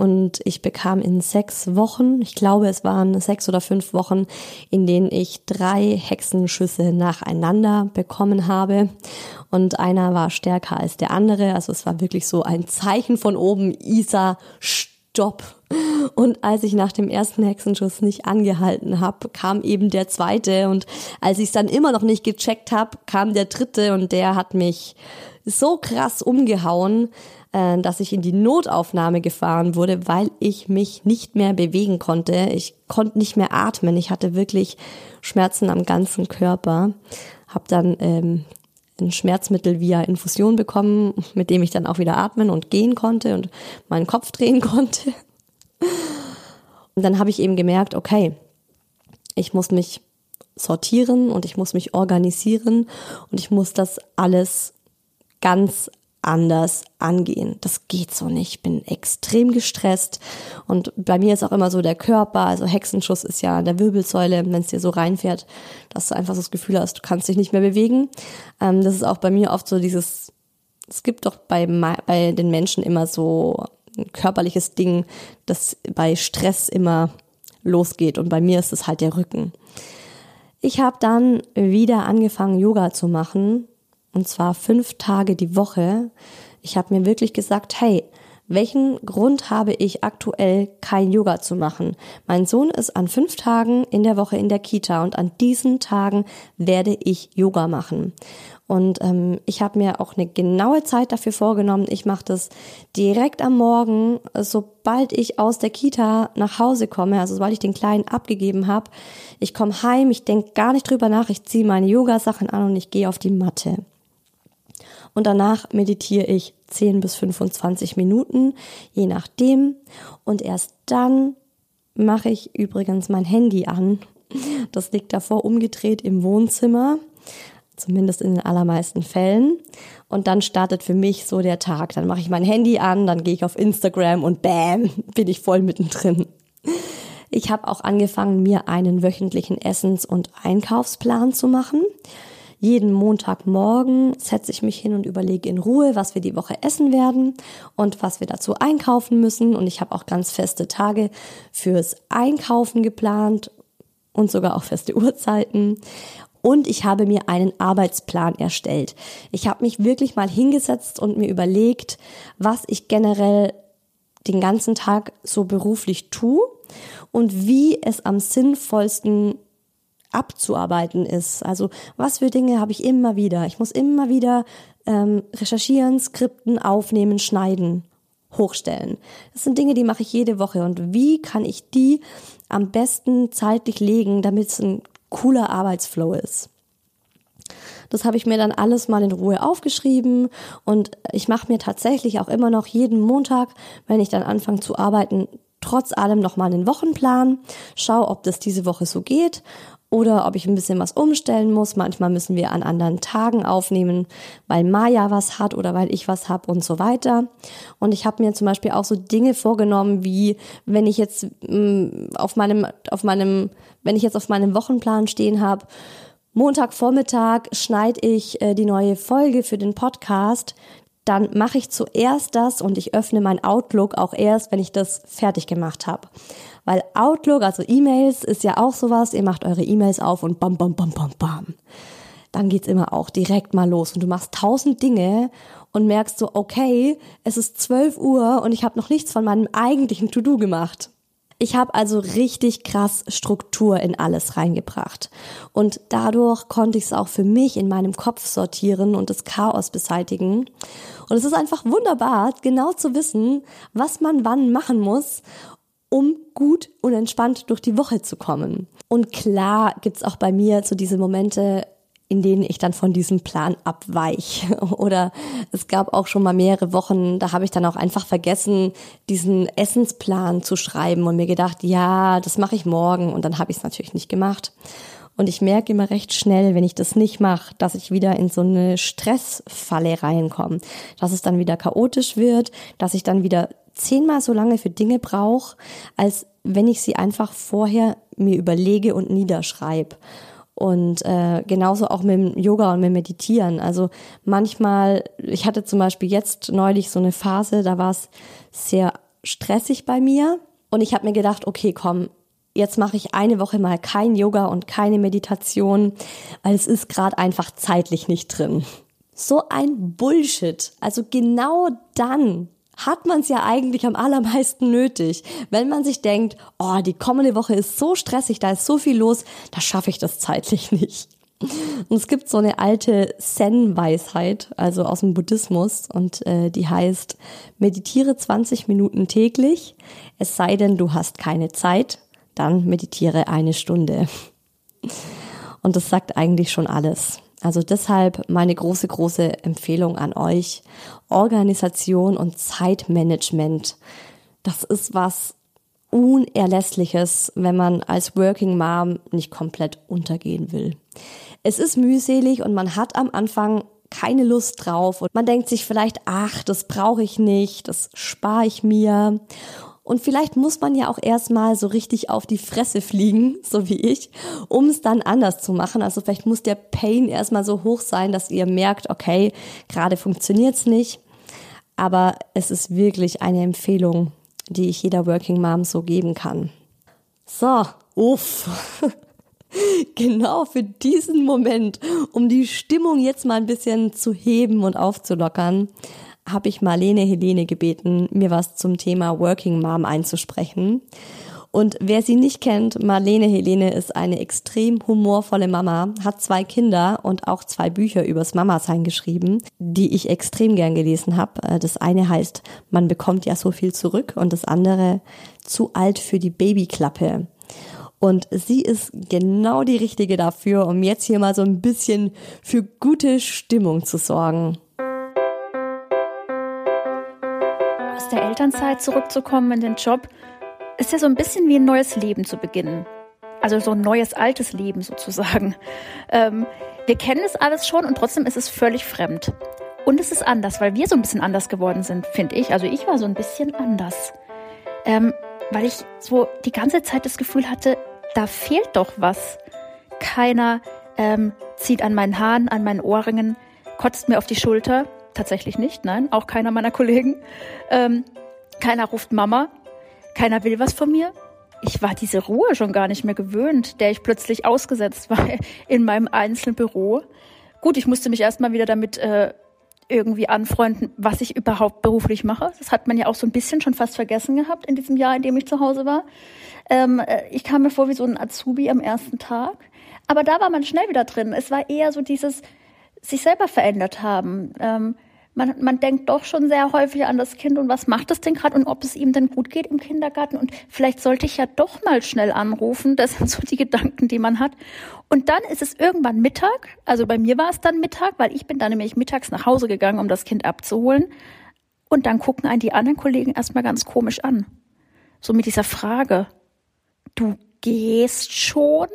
Und ich bekam in sechs Wochen, ich glaube es waren sechs oder fünf Wochen, in denen ich drei Hexenschüsse nacheinander bekommen habe. Und einer war stärker als der andere. Also es war wirklich so ein Zeichen von oben, Isa, stopp, Und als ich nach dem ersten Hexenschuss nicht angehalten habe, kam eben der zweite. Und als ich es dann immer noch nicht gecheckt habe, kam der dritte und der hat mich so krass umgehauen, äh, dass ich in die Notaufnahme gefahren wurde, weil ich mich nicht mehr bewegen konnte. Ich konnte nicht mehr atmen. Ich hatte wirklich Schmerzen am ganzen Körper. Hab dann ähm, ein Schmerzmittel via Infusion bekommen, mit dem ich dann auch wieder atmen und gehen konnte und meinen Kopf drehen [LAUGHS] konnte. Und dann habe ich eben gemerkt, okay, ich muss mich sortieren und ich muss mich organisieren und ich muss das alles ganz anders angehen. Das geht so nicht. Ich bin extrem gestresst und bei mir ist auch immer so der Körper, also Hexenschuss ist ja an der Wirbelsäule, wenn es dir so reinfährt, dass du einfach so das Gefühl hast, du kannst dich nicht mehr bewegen. Ähm, das ist auch bei mir oft so dieses, es gibt doch bei, bei den Menschen immer so körperliches Ding, das bei Stress immer losgeht und bei mir ist es halt der Rücken. Ich habe dann wieder angefangen, Yoga zu machen und zwar fünf Tage die Woche. Ich habe mir wirklich gesagt, hey, welchen Grund habe ich aktuell kein Yoga zu machen? Mein Sohn ist an fünf Tagen in der Woche in der Kita und an diesen Tagen werde ich Yoga machen. Und ähm, ich habe mir auch eine genaue Zeit dafür vorgenommen. Ich mache das direkt am Morgen, sobald ich aus der Kita nach Hause komme, also sobald ich den Kleinen abgegeben habe. Ich komme heim, ich denke gar nicht drüber nach, ich ziehe meine Yogasachen an und ich gehe auf die Matte und danach meditiere ich 10 bis 25 Minuten, je nachdem. Und erst dann mache ich übrigens mein Handy an. Das liegt davor umgedreht im Wohnzimmer, zumindest in den allermeisten Fällen. Und dann startet für mich so der Tag. Dann mache ich mein Handy an, dann gehe ich auf Instagram und bam, bin ich voll mittendrin. Ich habe auch angefangen, mir einen wöchentlichen Essens- und Einkaufsplan zu machen. Jeden Montagmorgen setze ich mich hin und überlege in Ruhe, was wir die Woche essen werden und was wir dazu einkaufen müssen. Und ich habe auch ganz feste Tage fürs Einkaufen geplant und sogar auch feste Uhrzeiten. Und ich habe mir einen Arbeitsplan erstellt. Ich habe mich wirklich mal hingesetzt und mir überlegt, was ich generell den ganzen Tag so beruflich tue und wie es am sinnvollsten abzuarbeiten ist. Also was für Dinge habe ich immer wieder. Ich muss immer wieder ähm, recherchieren, skripten, aufnehmen, schneiden, hochstellen. Das sind Dinge, die mache ich jede Woche. Und wie kann ich die am besten zeitlich legen, damit es ein cooler Arbeitsflow ist? Das habe ich mir dann alles mal in Ruhe aufgeschrieben und ich mache mir tatsächlich auch immer noch jeden Montag, wenn ich dann anfange zu arbeiten, trotz allem nochmal einen Wochenplan, schau, ob das diese Woche so geht oder ob ich ein bisschen was umstellen muss. Manchmal müssen wir an anderen Tagen aufnehmen, weil Maya was hat oder weil ich was hab und so weiter. Und ich habe mir zum Beispiel auch so Dinge vorgenommen, wie wenn ich jetzt mh, mm, auf meinem, auf meinem, wenn ich jetzt auf meinem Wochenplan stehen habe, Montagvormittag schneide ich äh, die neue Folge für den Podcast, dann mache ich zuerst das und ich öffne mein Outlook auch erst, wenn ich das fertig gemacht habe. Weil Outlook, also E-Mails, ist ja auch sowas, ihr macht eure E-Mails auf und bam, bam, bam, bam, bam. Dann geht's immer auch direkt mal los und du machst tausend Dinge und merkst so, okay, es ist 12 Uhr und ich habe noch nichts von meinem eigentlichen To-Do gemacht. Ich habe also richtig krass Struktur in alles reingebracht. Und dadurch konnte ich es auch für mich in meinem Kopf sortieren und das Chaos beseitigen. Und es ist einfach wunderbar, genau zu wissen, was man wann machen muss um gut und entspannt durch die Woche zu kommen. Und klar gibt's auch bei mir so diese Momente, in denen ich dann von diesem Plan abweich. [LAUGHS] Oder es gab auch schon mal mehrere Wochen, da habe ich dann auch einfach vergessen, diesen Essensplan zu schreiben und mir gedacht, ja, das mache ich morgen. Und dann habe ich es natürlich nicht gemacht. Und ich merke immer recht schnell, wenn ich das nicht mache, dass ich wieder in so eine Stressfalle reinkomme. Dass es dann wieder chaotisch wird, dass ich dann wieder zehnmal so lange für Dinge brauche, als wenn ich sie einfach vorher mir überlege und niederschreibe. Und äh, genauso auch mit dem Yoga und mit Meditieren. Also manchmal, ich hatte zum Beispiel jetzt neulich so eine Phase, da war es sehr stressig bei mir. Und ich habe mir gedacht, okay, komm, jetzt mache ich eine Woche mal kein Yoga und keine Meditation, weil es ist gerade einfach zeitlich nicht drin. So ein Bullshit. Also genau dann hat man es ja eigentlich am allermeisten nötig. Wenn man sich denkt, oh, die kommende Woche ist so stressig, da ist so viel los, da schaffe ich das zeitlich [LAUGHS] nicht. Und es gibt so eine alte Zen-Weisheit, also aus dem Buddhismus, und äh, die heißt, meditiere 20 Minuten täglich, es sei denn, du hast keine Zeit, dann meditiere eine Stunde. Und das sagt eigentlich schon alles. Also deshalb meine große, große Empfehlung an euch. Organisation und Zeitmanagement. Das ist was Unerlässliches, wenn man als Working Mom nicht komplett untergehen will. Es ist mühselig und man hat am Anfang keine Lust drauf und man denkt sich vielleicht, ach, das brauche ich nicht, das spare ich mir. Und vielleicht muss man ja auch erstmal so richtig auf die Fresse fliegen, so wie ich, um es dann anders zu machen. Also vielleicht muss der Pain erstmal so hoch sein, dass ihr merkt, okay, gerade funktioniert's nicht. Aber es ist wirklich eine Empfehlung, die ich jeder Working Mom so geben kann. So, uff. [LAUGHS] genau für diesen Moment, um die Stimmung jetzt mal ein bisschen zu heben und aufzulockern, habe ich Marlene Helene gebeten, mir was zum Thema Working Mom einzusprechen. Und wer sie nicht kennt, Marlene Helene ist eine extrem humorvolle Mama, hat zwei Kinder und auch zwei Bücher übers Mama-Sein geschrieben, die ich extrem gern gelesen habe. Äh, das eine heißt, man bekommt ja so viel zurück und das andere, zu alt für die Babyklappe. Und sie ist genau die Richtige dafür, um jetzt hier mal so ein bisschen für gute Stimmung zu sorgen. Der Elternzeit zurückzukommen in den Job, ist ja so ein bisschen wie ein neues Leben zu beginnen. Also so ein neues altes Leben sozusagen. Ähm, wir kennen es alles schon und trotzdem ist es völlig fremd. Und es ist anders, weil wir so ein bisschen anders geworden sind, finde ich. Also ich war so ein bisschen anders. Ähm, weil ich so die ganze Zeit das Gefühl hatte, da fehlt doch was. Keiner ähm, zieht an meinen Haaren, an meinen Ohrringen, kotzt mir auf die Schulter tatsächlich nicht, nein, auch keiner meiner Kollegen. Ähm, keiner ruft Mama, keiner will was von mir. Ich war diese Ruhe schon gar nicht mehr gewöhnt, der ich plötzlich ausgesetzt war [LAUGHS] in meinem einzelnen Büro. Gut, ich musste mich erstmal wieder damit äh, irgendwie anfreunden, was ich überhaupt beruflich mache. Das hat man ja auch so ein bisschen schon fast vergessen gehabt in diesem Jahr, in dem ich zu Hause war. Ähm, äh, ich kam mir vor wie so ein Azubi am ersten Tag. Aber da war man schnell wieder drin. Es war eher so dieses sich selber verändert haben. Ähm, man, man denkt doch schon sehr häufig an das Kind und was macht es denn gerade und ob es ihm denn gut geht im Kindergarten und vielleicht sollte ich ja doch mal schnell anrufen. Das sind so die Gedanken, die man hat. Und dann ist es irgendwann Mittag. Also bei mir war es dann Mittag, weil ich bin dann nämlich mittags nach Hause gegangen, um das Kind abzuholen. Und dann gucken einen die anderen Kollegen erstmal ganz komisch an. So mit dieser Frage. Du gehst schon?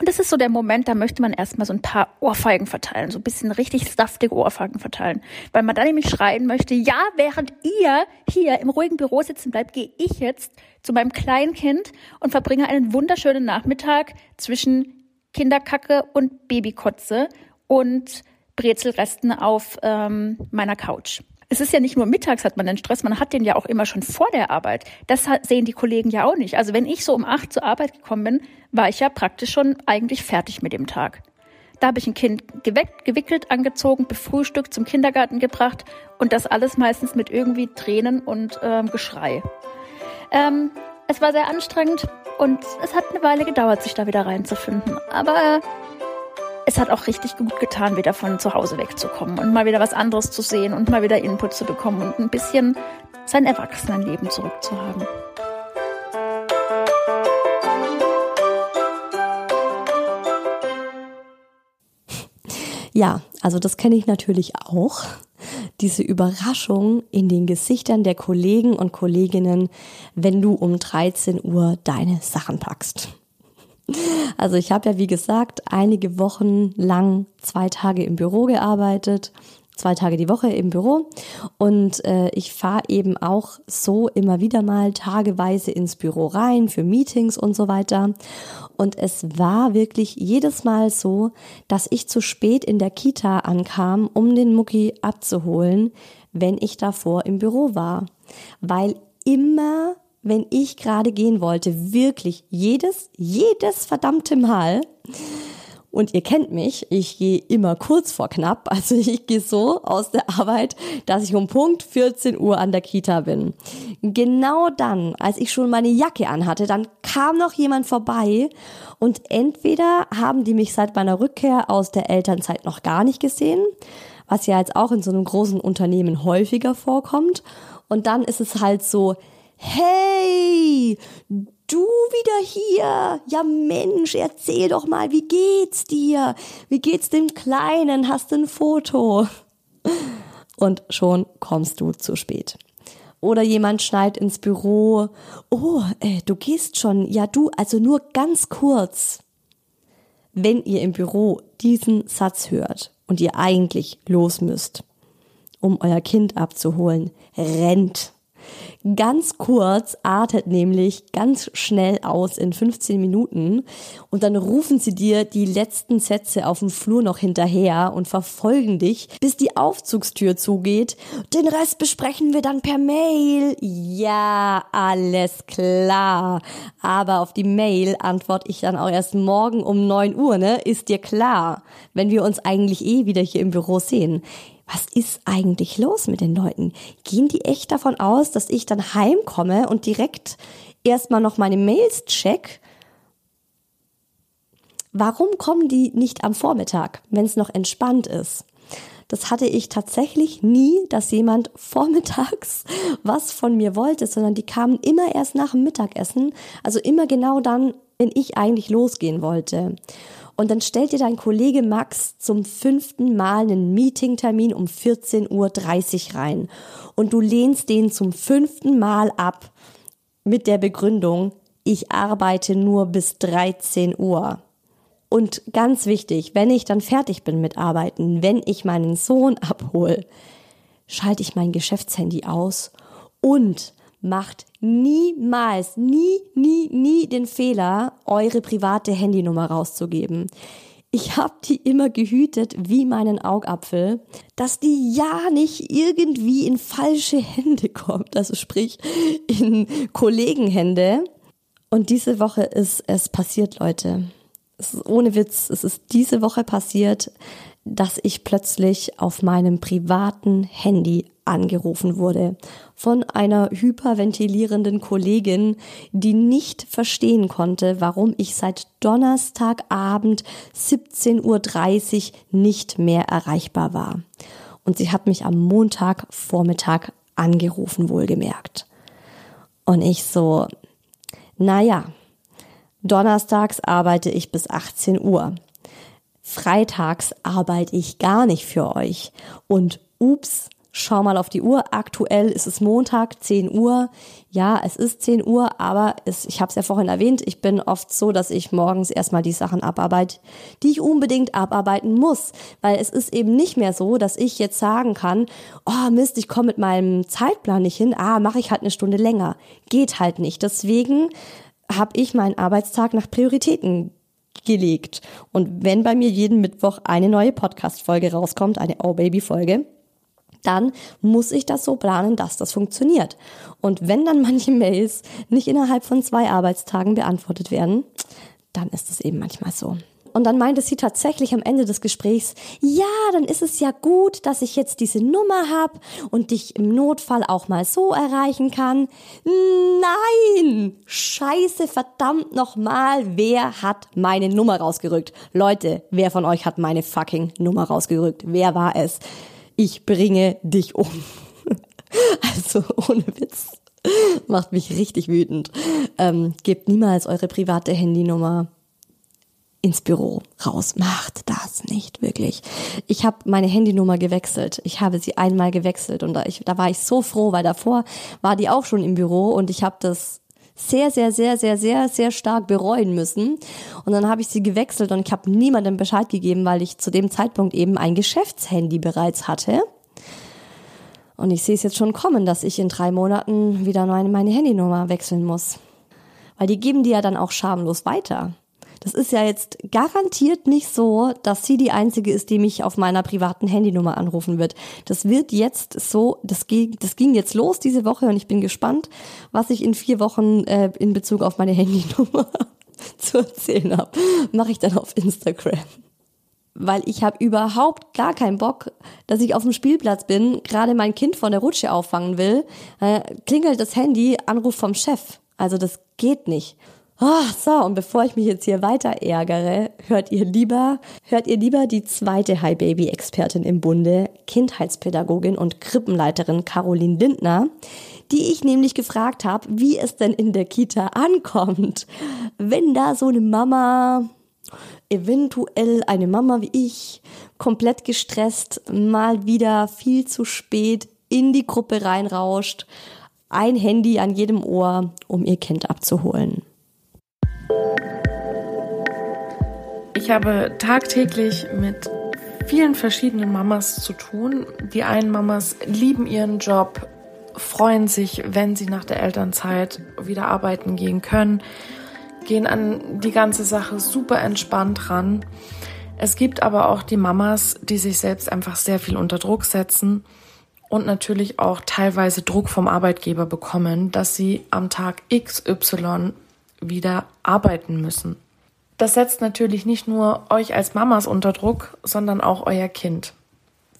Und das ist so der Moment, da möchte man erstmal so ein paar Ohrfeigen verteilen, so ein bisschen richtig saftige Ohrfeigen verteilen. Weil man dann nämlich schreien möchte, ja, während ihr hier im ruhigen Büro sitzen bleibt, gehe ich jetzt zu meinem kleinen Kind und verbringe einen wunderschönen Nachmittag zwischen Kinderkacke und Babykotze und Brezelresten auf ähm, meiner Couch es ist ja nicht nur mittags hat man den Stress, man hat den ja auch immer schon vor der Arbeit. Das sehen die Kollegen ja auch nicht. Also wenn ich so um acht zur Arbeit gekommen bin, war ich ja praktisch schon eigentlich fertig mit dem Tag. Da habe ich ein Kind geweckt, gewickelt, angezogen, befrühstückt, zum Kindergarten gebracht und das alles meistens mit irgendwie Tränen und ähm, Geschrei. Ähm, es war sehr anstrengend und es hat eine Weile gedauert, sich da wieder reinzufinden. Aber es hat auch richtig gut getan, wieder von zu Hause wegzukommen und mal wieder was anderes zu sehen und mal wieder Input zu bekommen und ein bisschen sein Erwachsenenleben zurückzuhaben. Ja, also das kenne ich natürlich auch. Diese Überraschung in den Gesichtern der Kollegen und Kolleginnen, wenn du um 13 Uhr deine Sachen packst. Also ich habe ja, wie gesagt, einige Wochen lang zwei Tage im Büro gearbeitet, zwei Tage die Woche im Büro und äh, ich fahre eben auch so immer wieder mal tageweise ins Büro rein für Meetings und so weiter. Und es war wirklich jedes Mal so, dass ich zu spät in der Kita ankam, um den Mucki abzuholen, wenn ich davor im Büro war, weil immer wenn ich gerade gehen wollte, wirklich jedes, jedes verdammte Mal Und ihr kennt mich, ich gehe immer kurz vor knapp. [LAUGHS] Also ich gehe so aus der Arbeit, dass ich um Punkt 14 Uhr an der Kita bin. Genau dann, als ich schon meine Jacke anhatte, dann kam noch jemand vorbei und entweder haben die mich seit meiner Rückkehr aus der Elternzeit noch gar nicht gesehen, was ja jetzt auch in so einem großen Unternehmen häufiger vorkommt. Und dann ist es halt so, hey, du wieder hier? Ja Mensch, erzähl doch mal, wie geht's dir? Wie geht's dem Kleinen? Hast du ein Foto? Und schon kommst du zu spät. Oder jemand schneit ins Büro, oh, äh, du gehst schon, ja du, also nur ganz kurz. Wenn ihr im Büro diesen Satz hört und ihr eigentlich los müsst, um euer Kind abzuholen, rennt Ganz kurz artet nämlich ganz schnell aus in 15 Minuten und dann rufen sie dir die letzten Sätze auf dem Flur noch hinterher und verfolgen dich, bis die Aufzugstür zugeht. Den Rest besprechen wir dann per Mail. Ja, alles klar. Aber auf die Mail antworte ich dann auch erst morgen um 9 Uhr, ne? Ist dir klar, wenn wir uns eigentlich eh wieder hier im Büro sehen was ist eigentlich los mit den Leuten? Gehen die echt davon aus, dass ich dann heimkomme und direkt erstmal noch meine Mails check? Warum kommen die nicht am Vormittag, wenn es noch entspannt ist? Das hatte ich tatsächlich nie, dass jemand [LAUGHS] vormittags was von mir wollte, sondern die kamen immer erst nach dem Mittagessen, also immer genau dann, wenn ich eigentlich losgehen wollte. Und dann stellt dir dein Kollege Max zum fünften Mal einen Meetingtermin um 14.30 Uhr rein. Und du lehnst den zum fünften Mal ab mit der Begründung, ich arbeite nur bis 13 Uhr. Und ganz wichtig, wenn ich dann fertig bin mit Arbeiten, wenn ich meinen Sohn abhole, schalte ich mein Geschäftshandy aus und macht niemals, nie, nie, nie den Fehler, eure private Handynummer rauszugeben. Ich habe die immer gehütet wie meinen Augapfel, dass die ja nicht irgendwie in falsche Hände kommt, also sprich in Kollegenhände. Und diese Woche ist es passiert, Leute. Es ist ohne Witz, es ist diese Woche passiert, dass ich plötzlich auf meinem privaten Handy angerufen wurde von einer hyperventilierenden Kollegin, die nicht verstehen konnte, warum ich seit Donnerstagabend 17.30 Uhr nicht mehr erreichbar war. Und sie hat mich am Montagvormittag angerufen, wohlgemerkt. Und ich so, naja, donnerstags arbeite ich bis 18 Uhr. Freitags arbeite ich gar nicht für euch. Und ups, schau mal auf die Uhr. Aktuell ist es Montag, 10 Uhr. Ja, es ist 10 Uhr, aber es, ich habe es ja vorhin erwähnt, ich bin oft so, dass ich morgens erstmal die Sachen abarbeite, die ich unbedingt abarbeiten muss. Weil es ist eben nicht mehr so, dass ich jetzt sagen kann, oh Mist, ich komme mit meinem Zeitplan nicht hin, ah, mache ich halt eine Stunde länger. Geht halt nicht. Deswegen habe ich meinen Arbeitstag nach Prioritäten gelegt. Und wenn bei mir jeden Mittwoch eine neue Podcast-Folge rauskommt, eine Oh Baby-Folge, dann muss ich das so planen, dass das funktioniert. Und wenn dann manche Mails nicht innerhalb von zwei Arbeitstagen beantwortet werden, dann ist es eben manchmal so. Und dann meinte sie tatsächlich am Ende des Gesprächs, ja, dann ist es ja gut, dass ich jetzt diese Nummer habe und dich im Notfall auch mal so erreichen kann. Nein! Scheiße, verdammt nochmal, wer hat meine Nummer rausgerückt? Leute, wer von euch hat meine fucking Nummer rausgerückt? Wer war es? Ich bringe dich um. [LAUGHS] also ohne Witz. Macht mich richtig wütend. Ähm, gebt niemals eure private Handynummer ins Büro raus. Macht das nicht, wirklich. Ich habe meine Handynummer gewechselt. Ich habe sie einmal gewechselt und da, ich, da war ich so froh, weil davor war die auch schon im Büro und ich habe das sehr, sehr, sehr, sehr, sehr, sehr stark bereuen müssen. Und dann habe ich sie gewechselt und ich habe niemandem Bescheid gegeben, weil ich zu dem Zeitpunkt eben ein Geschäftshandy bereits hatte. Und ich sehe es jetzt schon kommen, dass ich in drei Monaten wieder meine, meine Handynummer wechseln muss. Weil die geben die ja dann auch schamlos weiter. Das ist ja jetzt garantiert nicht so, dass sie die einzige ist, die mich auf meiner privaten Handynummer anrufen wird. Das wird jetzt so, das ging, das ging jetzt los diese Woche und ich bin gespannt, was ich in vier Wochen äh, in Bezug auf meine [LAUGHS] Handynummer [LAUGHS] zu erzählen habe, mache ich dann auf Instagram. Weil ich habe überhaupt gar keinen Bock, dass ich auf dem Spielplatz bin, gerade mein Kind von der Rutsche auffangen will, äh, klingelt das Handy, Anruf vom Chef. Also das geht nicht. Oh, so, und bevor ich mich jetzt hier weiter ärgere, hört ihr lieber, hört ihr lieber die zweite High Baby Expertin im Bunde, Kindheitspädagogin und Krippenleiterin Caroline Lindner, die ich nämlich gefragt habe, wie es denn in der Kita ankommt, wenn da so eine Mama, eventuell eine Mama wie ich, komplett gestresst, mal wieder viel zu spät in die Gruppe reinrauscht, ein Handy an jedem Ohr, um ihr Kind abzuholen. Ich habe tagtäglich mit vielen verschiedenen Mamas zu tun. Die einen Mamas lieben ihren Job, freuen sich, wenn sie nach der Elternzeit wieder arbeiten gehen können, gehen an die ganze Sache super entspannt ran. Es gibt aber auch die Mamas, die sich selbst einfach sehr viel unter Druck setzen und natürlich auch teilweise Druck vom Arbeitgeber bekommen, dass sie am Tag XY wieder arbeiten müssen. Das setzt natürlich nicht nur euch als Mamas unter Druck, sondern auch euer Kind.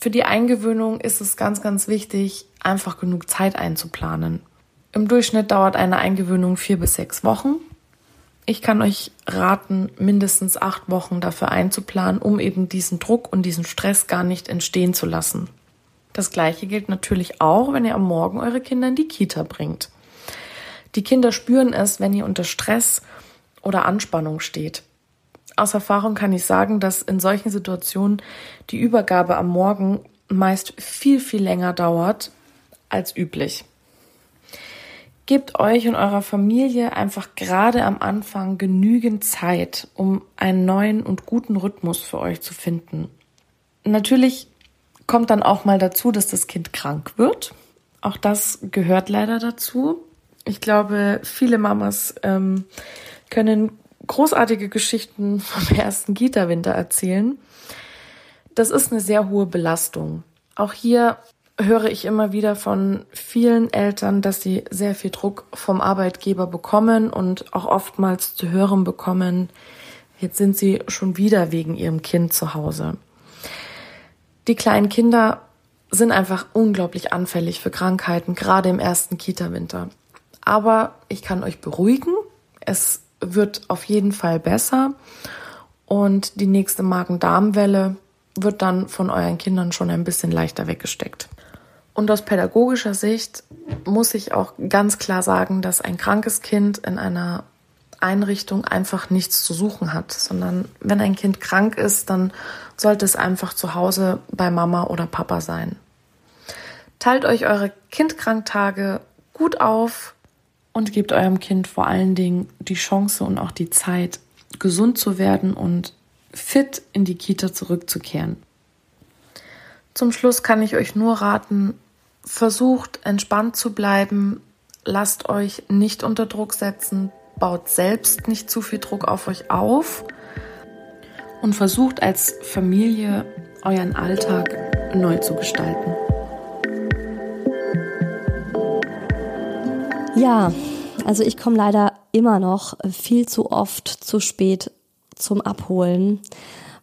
Für die Eingewöhnung ist es ganz, ganz wichtig, einfach genug Zeit einzuplanen. Im Durchschnitt dauert eine Eingewöhnung vier bis sechs Wochen. Ich kann euch raten, mindestens acht Wochen dafür einzuplanen, um eben diesen Druck und diesen Stress gar nicht entstehen zu lassen. Das gleiche gilt natürlich auch, wenn ihr am Morgen eure Kinder in die Kita bringt. Die Kinder spüren es, wenn ihr unter Stress oder Anspannung steht. Aus Erfahrung kann ich sagen, dass in solchen Situationen die Übergabe am Morgen meist viel, viel länger dauert als üblich. Gebt euch und eurer Familie einfach gerade am Anfang genügend Zeit, um einen neuen und guten Rhythmus für euch zu finden. Natürlich kommt dann auch mal dazu, dass das Kind krank wird. Auch das gehört leider dazu. Ich glaube, viele Mamas ähm, können großartige Geschichten [LAUGHS] vom ersten Kita-Winter erzählen. Das ist eine sehr hohe Belastung. Auch hier höre ich immer wieder von vielen Eltern, dass sie sehr viel Druck vom Arbeitgeber bekommen und auch oftmals zu hören bekommen, jetzt sind sie schon wieder wegen ihrem Kind zu Hause. Die kleinen Kinder sind einfach unglaublich anfällig für Krankheiten, gerade im ersten Kita-Winter. Aber ich kann euch beruhigen, es wird auf jeden Fall besser und die nächste Magen-Darm-Welle wird dann von euren Kindern schon ein bisschen leichter weggesteckt. Und aus pädagogischer Sicht muss ich auch ganz klar sagen, dass ein krankes Kind in einer Einrichtung einfach nichts zu suchen hat, sondern wenn ein Kind krank ist, dann sollte es einfach zu Hause bei Mama oder Papa sein. Teilt euch eure Kindkranktage gut auf, und gebt eurem Kind vor allen Dingen die Chance und auch die Zeit, gesund zu werden und fit in die Kita zurückzukehren. Zum Schluss kann ich euch nur raten, versucht entspannt zu bleiben, lasst euch nicht unter Druck setzen, baut selbst nicht zu viel Druck auf euch auf und versucht als Familie euren Alltag neu zu gestalten. Ja, also ich komme leider immer noch viel zu oft zu spät zum Abholen,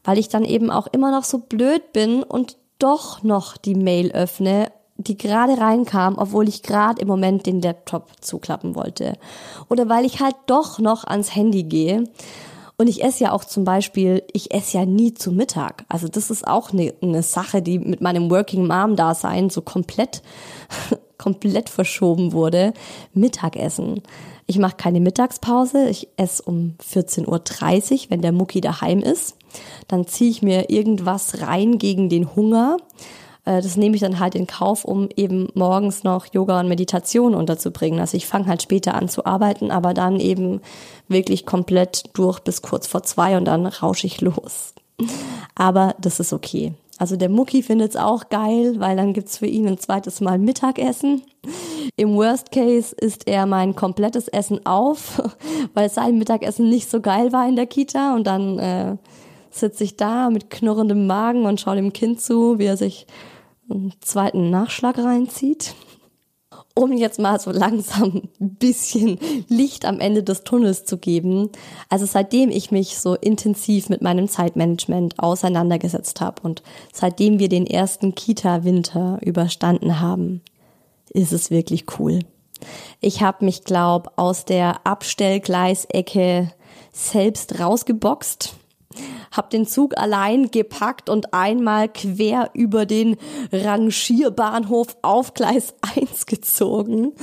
weil ich dann eben auch immer noch so blöd bin und doch noch die Mail öffne, die gerade reinkam, obwohl ich gerade im Moment den Laptop zuklappen wollte. Oder weil ich halt doch noch ans Handy gehe. Und ich esse ja auch zum Beispiel, ich esse ja nie zu Mittag. Also das ist auch eine, eine Sache, die mit meinem Working Mom Dasein so komplett komplett verschoben wurde, Mittagessen. Ich mache keine Mittagspause, ich esse um 14.30 Uhr, wenn der Mucki daheim ist. Dann ziehe ich mir irgendwas rein gegen den Hunger. Äh, das nehme ich dann halt in Kauf, um eben morgens noch Yoga und Meditation unterzubringen. Also ich fange halt später an zu arbeiten, aber dann eben wirklich komplett durch bis kurz vor zwei und dann rausche ich los. Aber das ist okay. Also der Mucki findet es auch geil, weil dann gibt's für ihn ein zweites Mal Mittagessen. Im Worst Case isst er mein komplettes Essen auf, [LAUGHS] weil sein Mittagessen nicht so geil war in der Kita. Und dann äh, sitze ich da mit knurrendem Magen und schaue dem Kind zu, wie er sich einen zweiten Nachschlag reinzieht. Um jetzt mal so langsam ein bisschen Licht am Ende des Tunnels zu geben. Also seitdem ich mich so intensiv mit meinem Zeitmanagement auseinandergesetzt habe und seitdem wir den ersten Kita-Winter überstanden haben, ist es wirklich cool. Ich habe mich, glaub, aus der Abstellgleisecke selbst rausgeboxt hab den Zug allein gepackt und einmal quer über den Rangierbahnhof auf Gleis 1 gezogen.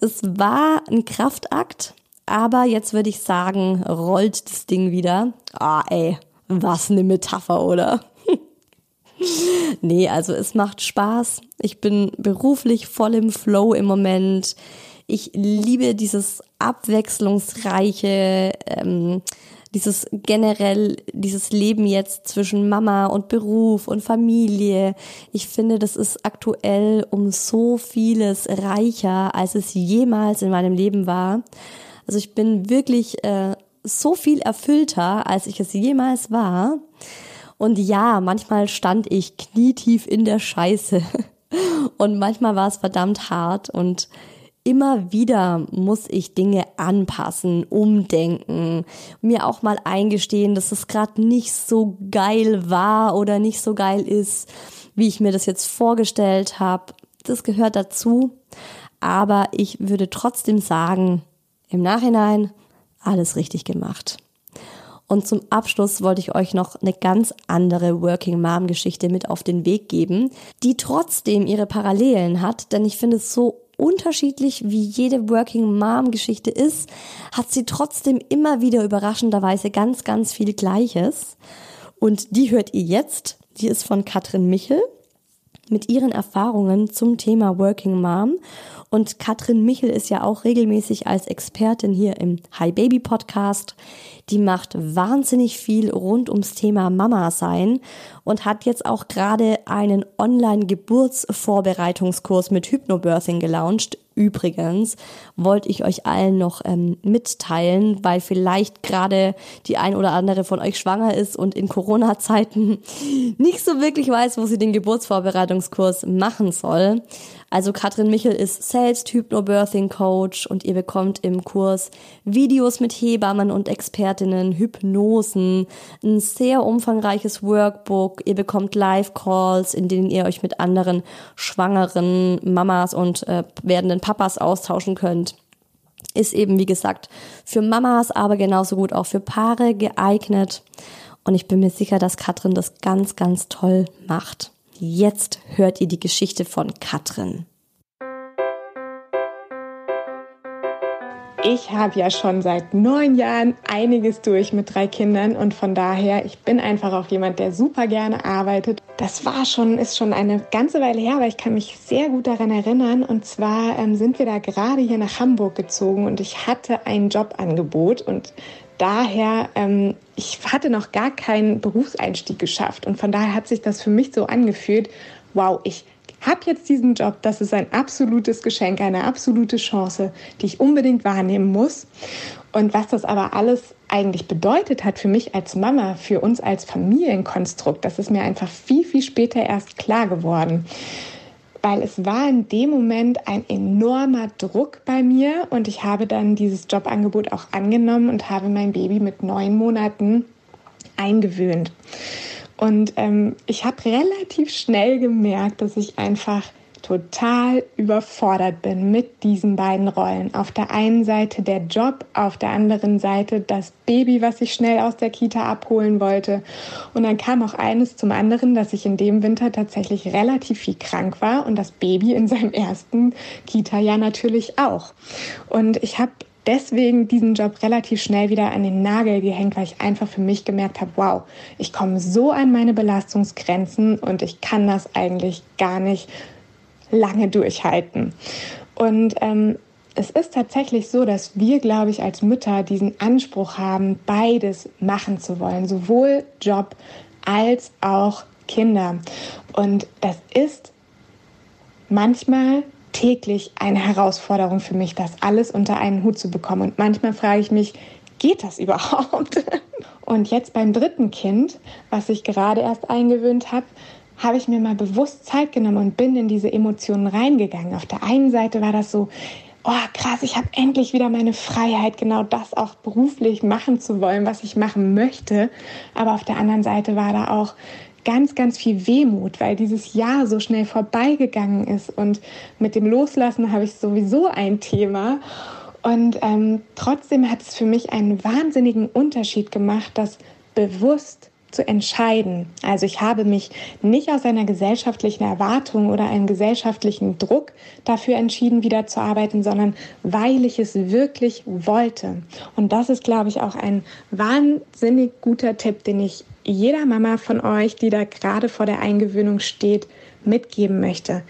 Es war ein Kraftakt, aber jetzt würde ich sagen, rollt das Ding wieder. Ah, ey, was eine Metapher, oder? [LAUGHS] nee, also es macht Spaß. Ich bin beruflich voll im Flow im Moment. Ich liebe dieses abwechslungsreiche, ähm, dieses generell, dieses Leben jetzt zwischen Mama und Beruf und Familie. Ich finde, das ist aktuell um so vieles reicher, als es jemals in meinem Leben war. Also ich bin wirklich äh, so viel erfüllter, als ich es jemals war. Und ja, manchmal stand ich knietief in der Scheiße. [LAUGHS] Und manchmal war es verdammt hart und immer wieder muss ich Dinge anpassen, umdenken, mir auch mal eingestehen, dass es gerade nicht so geil war oder nicht so geil ist, wie ich mir das jetzt vorgestellt habe. Das gehört dazu. Aber ich würde trotzdem sagen, im Nachhinein alles richtig gemacht. Und zum Abschluss wollte ich euch noch eine ganz andere Working Mom Geschichte mit auf den Weg geben, die trotzdem ihre Parallelen hat, denn ich finde es so unterschiedlich wie jede Working Mom Geschichte ist, hat sie trotzdem immer wieder überraschenderweise ganz, ganz viel Gleiches. Und die hört ihr jetzt. Die ist von Katrin Michel mit ihren Erfahrungen zum Thema Working Mom. Und Katrin Michel ist ja auch regelmäßig als Expertin hier im Hi Baby Podcast. Die macht wahnsinnig viel rund ums Thema Mama sein und hat jetzt auch gerade einen Online-Geburtsvorbereitungskurs mit Hypnobirthing gelauncht. Übrigens wollte ich euch allen noch ähm, mitteilen, weil vielleicht gerade die ein oder andere von euch schwanger ist und in Corona-Zeiten [LAUGHS] nicht so wirklich weiß, wo sie den Geburtsvorbereitungskurs machen soll. Also Katrin Michel ist selbst Hypnobirthing Coach und ihr bekommt im Kurs Videos mit Hebammen und Expertinnen, Hypnosen, ein sehr umfangreiches Workbook. Ihr bekommt Live-Calls, in denen ihr euch mit anderen schwangeren Mamas und äh, werdenden Papas austauschen könnt ist eben, wie gesagt, für Mamas, aber genauso gut auch für Paare geeignet. Und ich bin mir sicher, dass Katrin das ganz, ganz toll macht. Jetzt hört ihr die Geschichte von Katrin. Ich habe ja schon seit neun Jahren einiges durch mit drei Kindern und von daher, ich bin einfach auch jemand, der super gerne arbeitet. Das war schon, ist schon eine ganze Weile her, aber ich kann mich sehr gut daran erinnern. Und zwar ähm, sind wir da gerade hier nach Hamburg gezogen und ich hatte ein Jobangebot und daher, ähm, ich hatte noch gar keinen Berufseinstieg geschafft und von daher hat sich das für mich so angefühlt, wow, ich habe jetzt diesen Job, das ist ein absolutes Geschenk, eine absolute Chance, die ich unbedingt wahrnehmen muss. Und was das aber alles eigentlich bedeutet hat für mich als Mama, für uns als Familienkonstrukt, das ist mir einfach viel, viel später erst klar geworden weil es war in dem Moment ein enormer Druck bei mir und ich habe dann dieses Jobangebot auch angenommen und habe mein Baby mit neun Monaten eingewöhnt. Und ähm, ich habe relativ schnell gemerkt, dass ich einfach total überfordert bin mit diesen beiden Rollen. Auf der einen Seite der Job, auf der anderen Seite das Baby, was ich schnell aus der Kita abholen wollte. Und dann kam auch eines zum anderen, dass ich in dem Winter tatsächlich relativ viel krank war und das Baby in seinem ersten Kita-Jahr natürlich auch. Und ich habe deswegen diesen Job relativ schnell wieder an den Nagel gehängt, weil ich einfach für mich gemerkt habe, wow, ich komme so an meine Belastungsgrenzen und ich kann das eigentlich gar nicht lange durchhalten. Und ähm, es ist tatsächlich so, dass wir, glaube ich, als Mütter diesen Anspruch haben, beides machen zu wollen, sowohl Job als auch Kinder. Und das ist manchmal täglich eine Herausforderung für mich, das alles unter einen Hut zu bekommen. Und manchmal frage ich mich, geht das [LAUGHS] überhaupt? Und jetzt beim dritten Kind, was ich gerade erst eingewöhnt habe, habe ich mir mal bewusst Zeit genommen und bin in diese Emotionen reingegangen. Auf der einen Seite war das so, oh krass, ich habe endlich wieder meine Freiheit, genau das auch beruflich machen zu wollen, was ich machen möchte. Aber auf der anderen Seite war da auch ganz, ganz viel Wehmut, weil dieses Jahr so schnell vorbeigegangen ist. Und mit dem Loslassen habe ich sowieso ein Thema. Und ähm, trotzdem hat es für mich einen wahnsinnigen Unterschied gemacht, das bewusst zu entscheiden. Also ich habe mich nicht aus einer gesellschaftlichen Erwartung oder einem gesellschaftlichen Druck dafür entschieden, wieder zu arbeiten, sondern weil ich es wirklich wollte. Und das ist, glaube ich, auch ein wahnsinnig guter Tipp, den ich jeder Mama von euch, die da gerade vor der Eingewöhnung steht, mitgeben möchte.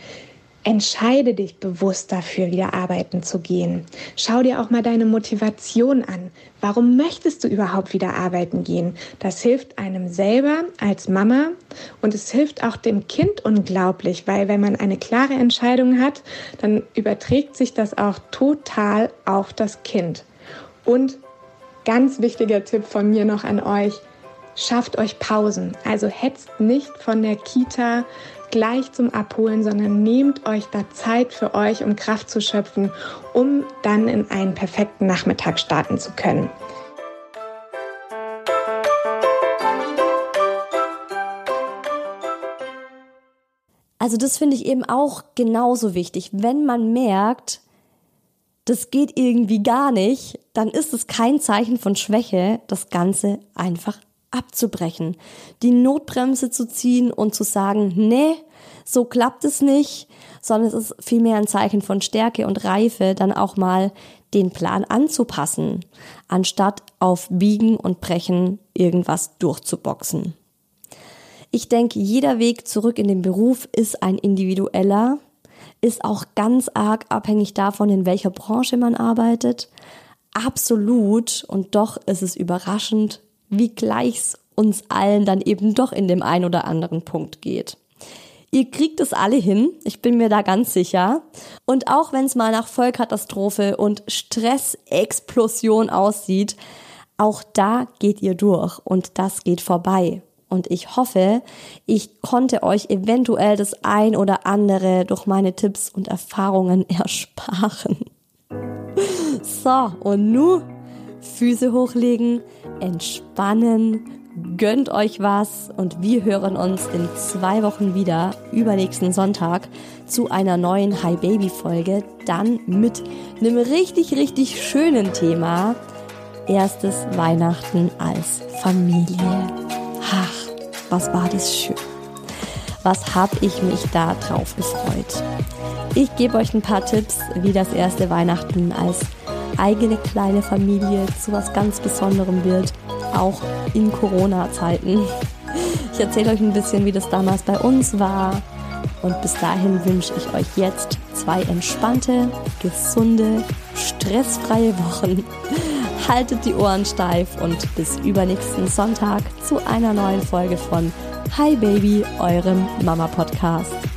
Entscheide dich bewusst dafür, wieder arbeiten zu gehen. Schau dir auch mal deine Motivation an. Warum möchtest du überhaupt wieder arbeiten gehen? Das hilft einem selber als Mama und es hilft auch dem Kind unglaublich, weil wenn man eine klare Entscheidung hat, dann überträgt sich das auch total auf das Kind. Und ganz wichtiger Tipp von mir noch an euch, schafft euch Pausen. Also hetzt nicht von der Kita gleich zum Abholen, sondern nehmt euch da Zeit für euch, um Kraft zu schöpfen, um dann in einen perfekten Nachmittag starten zu können. Also das finde ich eben auch genauso wichtig. Wenn man merkt, das geht irgendwie gar nicht, dann ist es kein Zeichen von Schwäche, das Ganze einfach abzubrechen, die Notbremse zu ziehen und zu sagen, nee, so klappt es nicht, sondern es ist vielmehr ein Zeichen von Stärke und Reife, dann auch mal den Plan anzupassen, anstatt auf Biegen und Brechen irgendwas durchzuboxen. Ich denke, jeder Weg zurück in den Beruf ist ein individueller, ist auch ganz arg abhängig davon, in welcher Branche man arbeitet. Absolut. Und doch ist es überraschend, wie gleich es uns allen dann eben doch in dem ein oder anderen Punkt geht. Ihr kriegt es alle hin, ich bin mir da ganz sicher. Und auch wenn es mal nach Vollkatastrophe und Stressexplosion aussieht, auch da geht ihr durch und das geht vorbei. Und ich hoffe, ich konnte euch eventuell das ein oder andere durch meine Tipps und Erfahrungen [LAUGHS] ersparen. So, und nun Füße hochlegen, entspannen, gönnt euch was und wir hören uns in zwei Wochen wieder, übernächsten Sonntag, zu einer neuen Hi Baby Folge. Dann mit einem richtig, richtig schönen Thema. Erstes Weihnachten als Familie. Ach, was war das schön. Was hab ich mich da drauf gefreut. Ich gebe euch ein paar Tipps, wie das erste Weihnachten als eigene kleine Familie zu was ganz Besonderem wird, auch in Corona-Zeiten. Ich erzähle euch ein bisschen, wie das damals bei uns war. Und bis dahin wünsche ich euch jetzt zwei entspannte, gesunde, stressfreie Wochen. Haltet die Ohren steif und bis übernächsten Sonntag zu einer neuen Folge von Hi Baby, eurem Mama Podcast.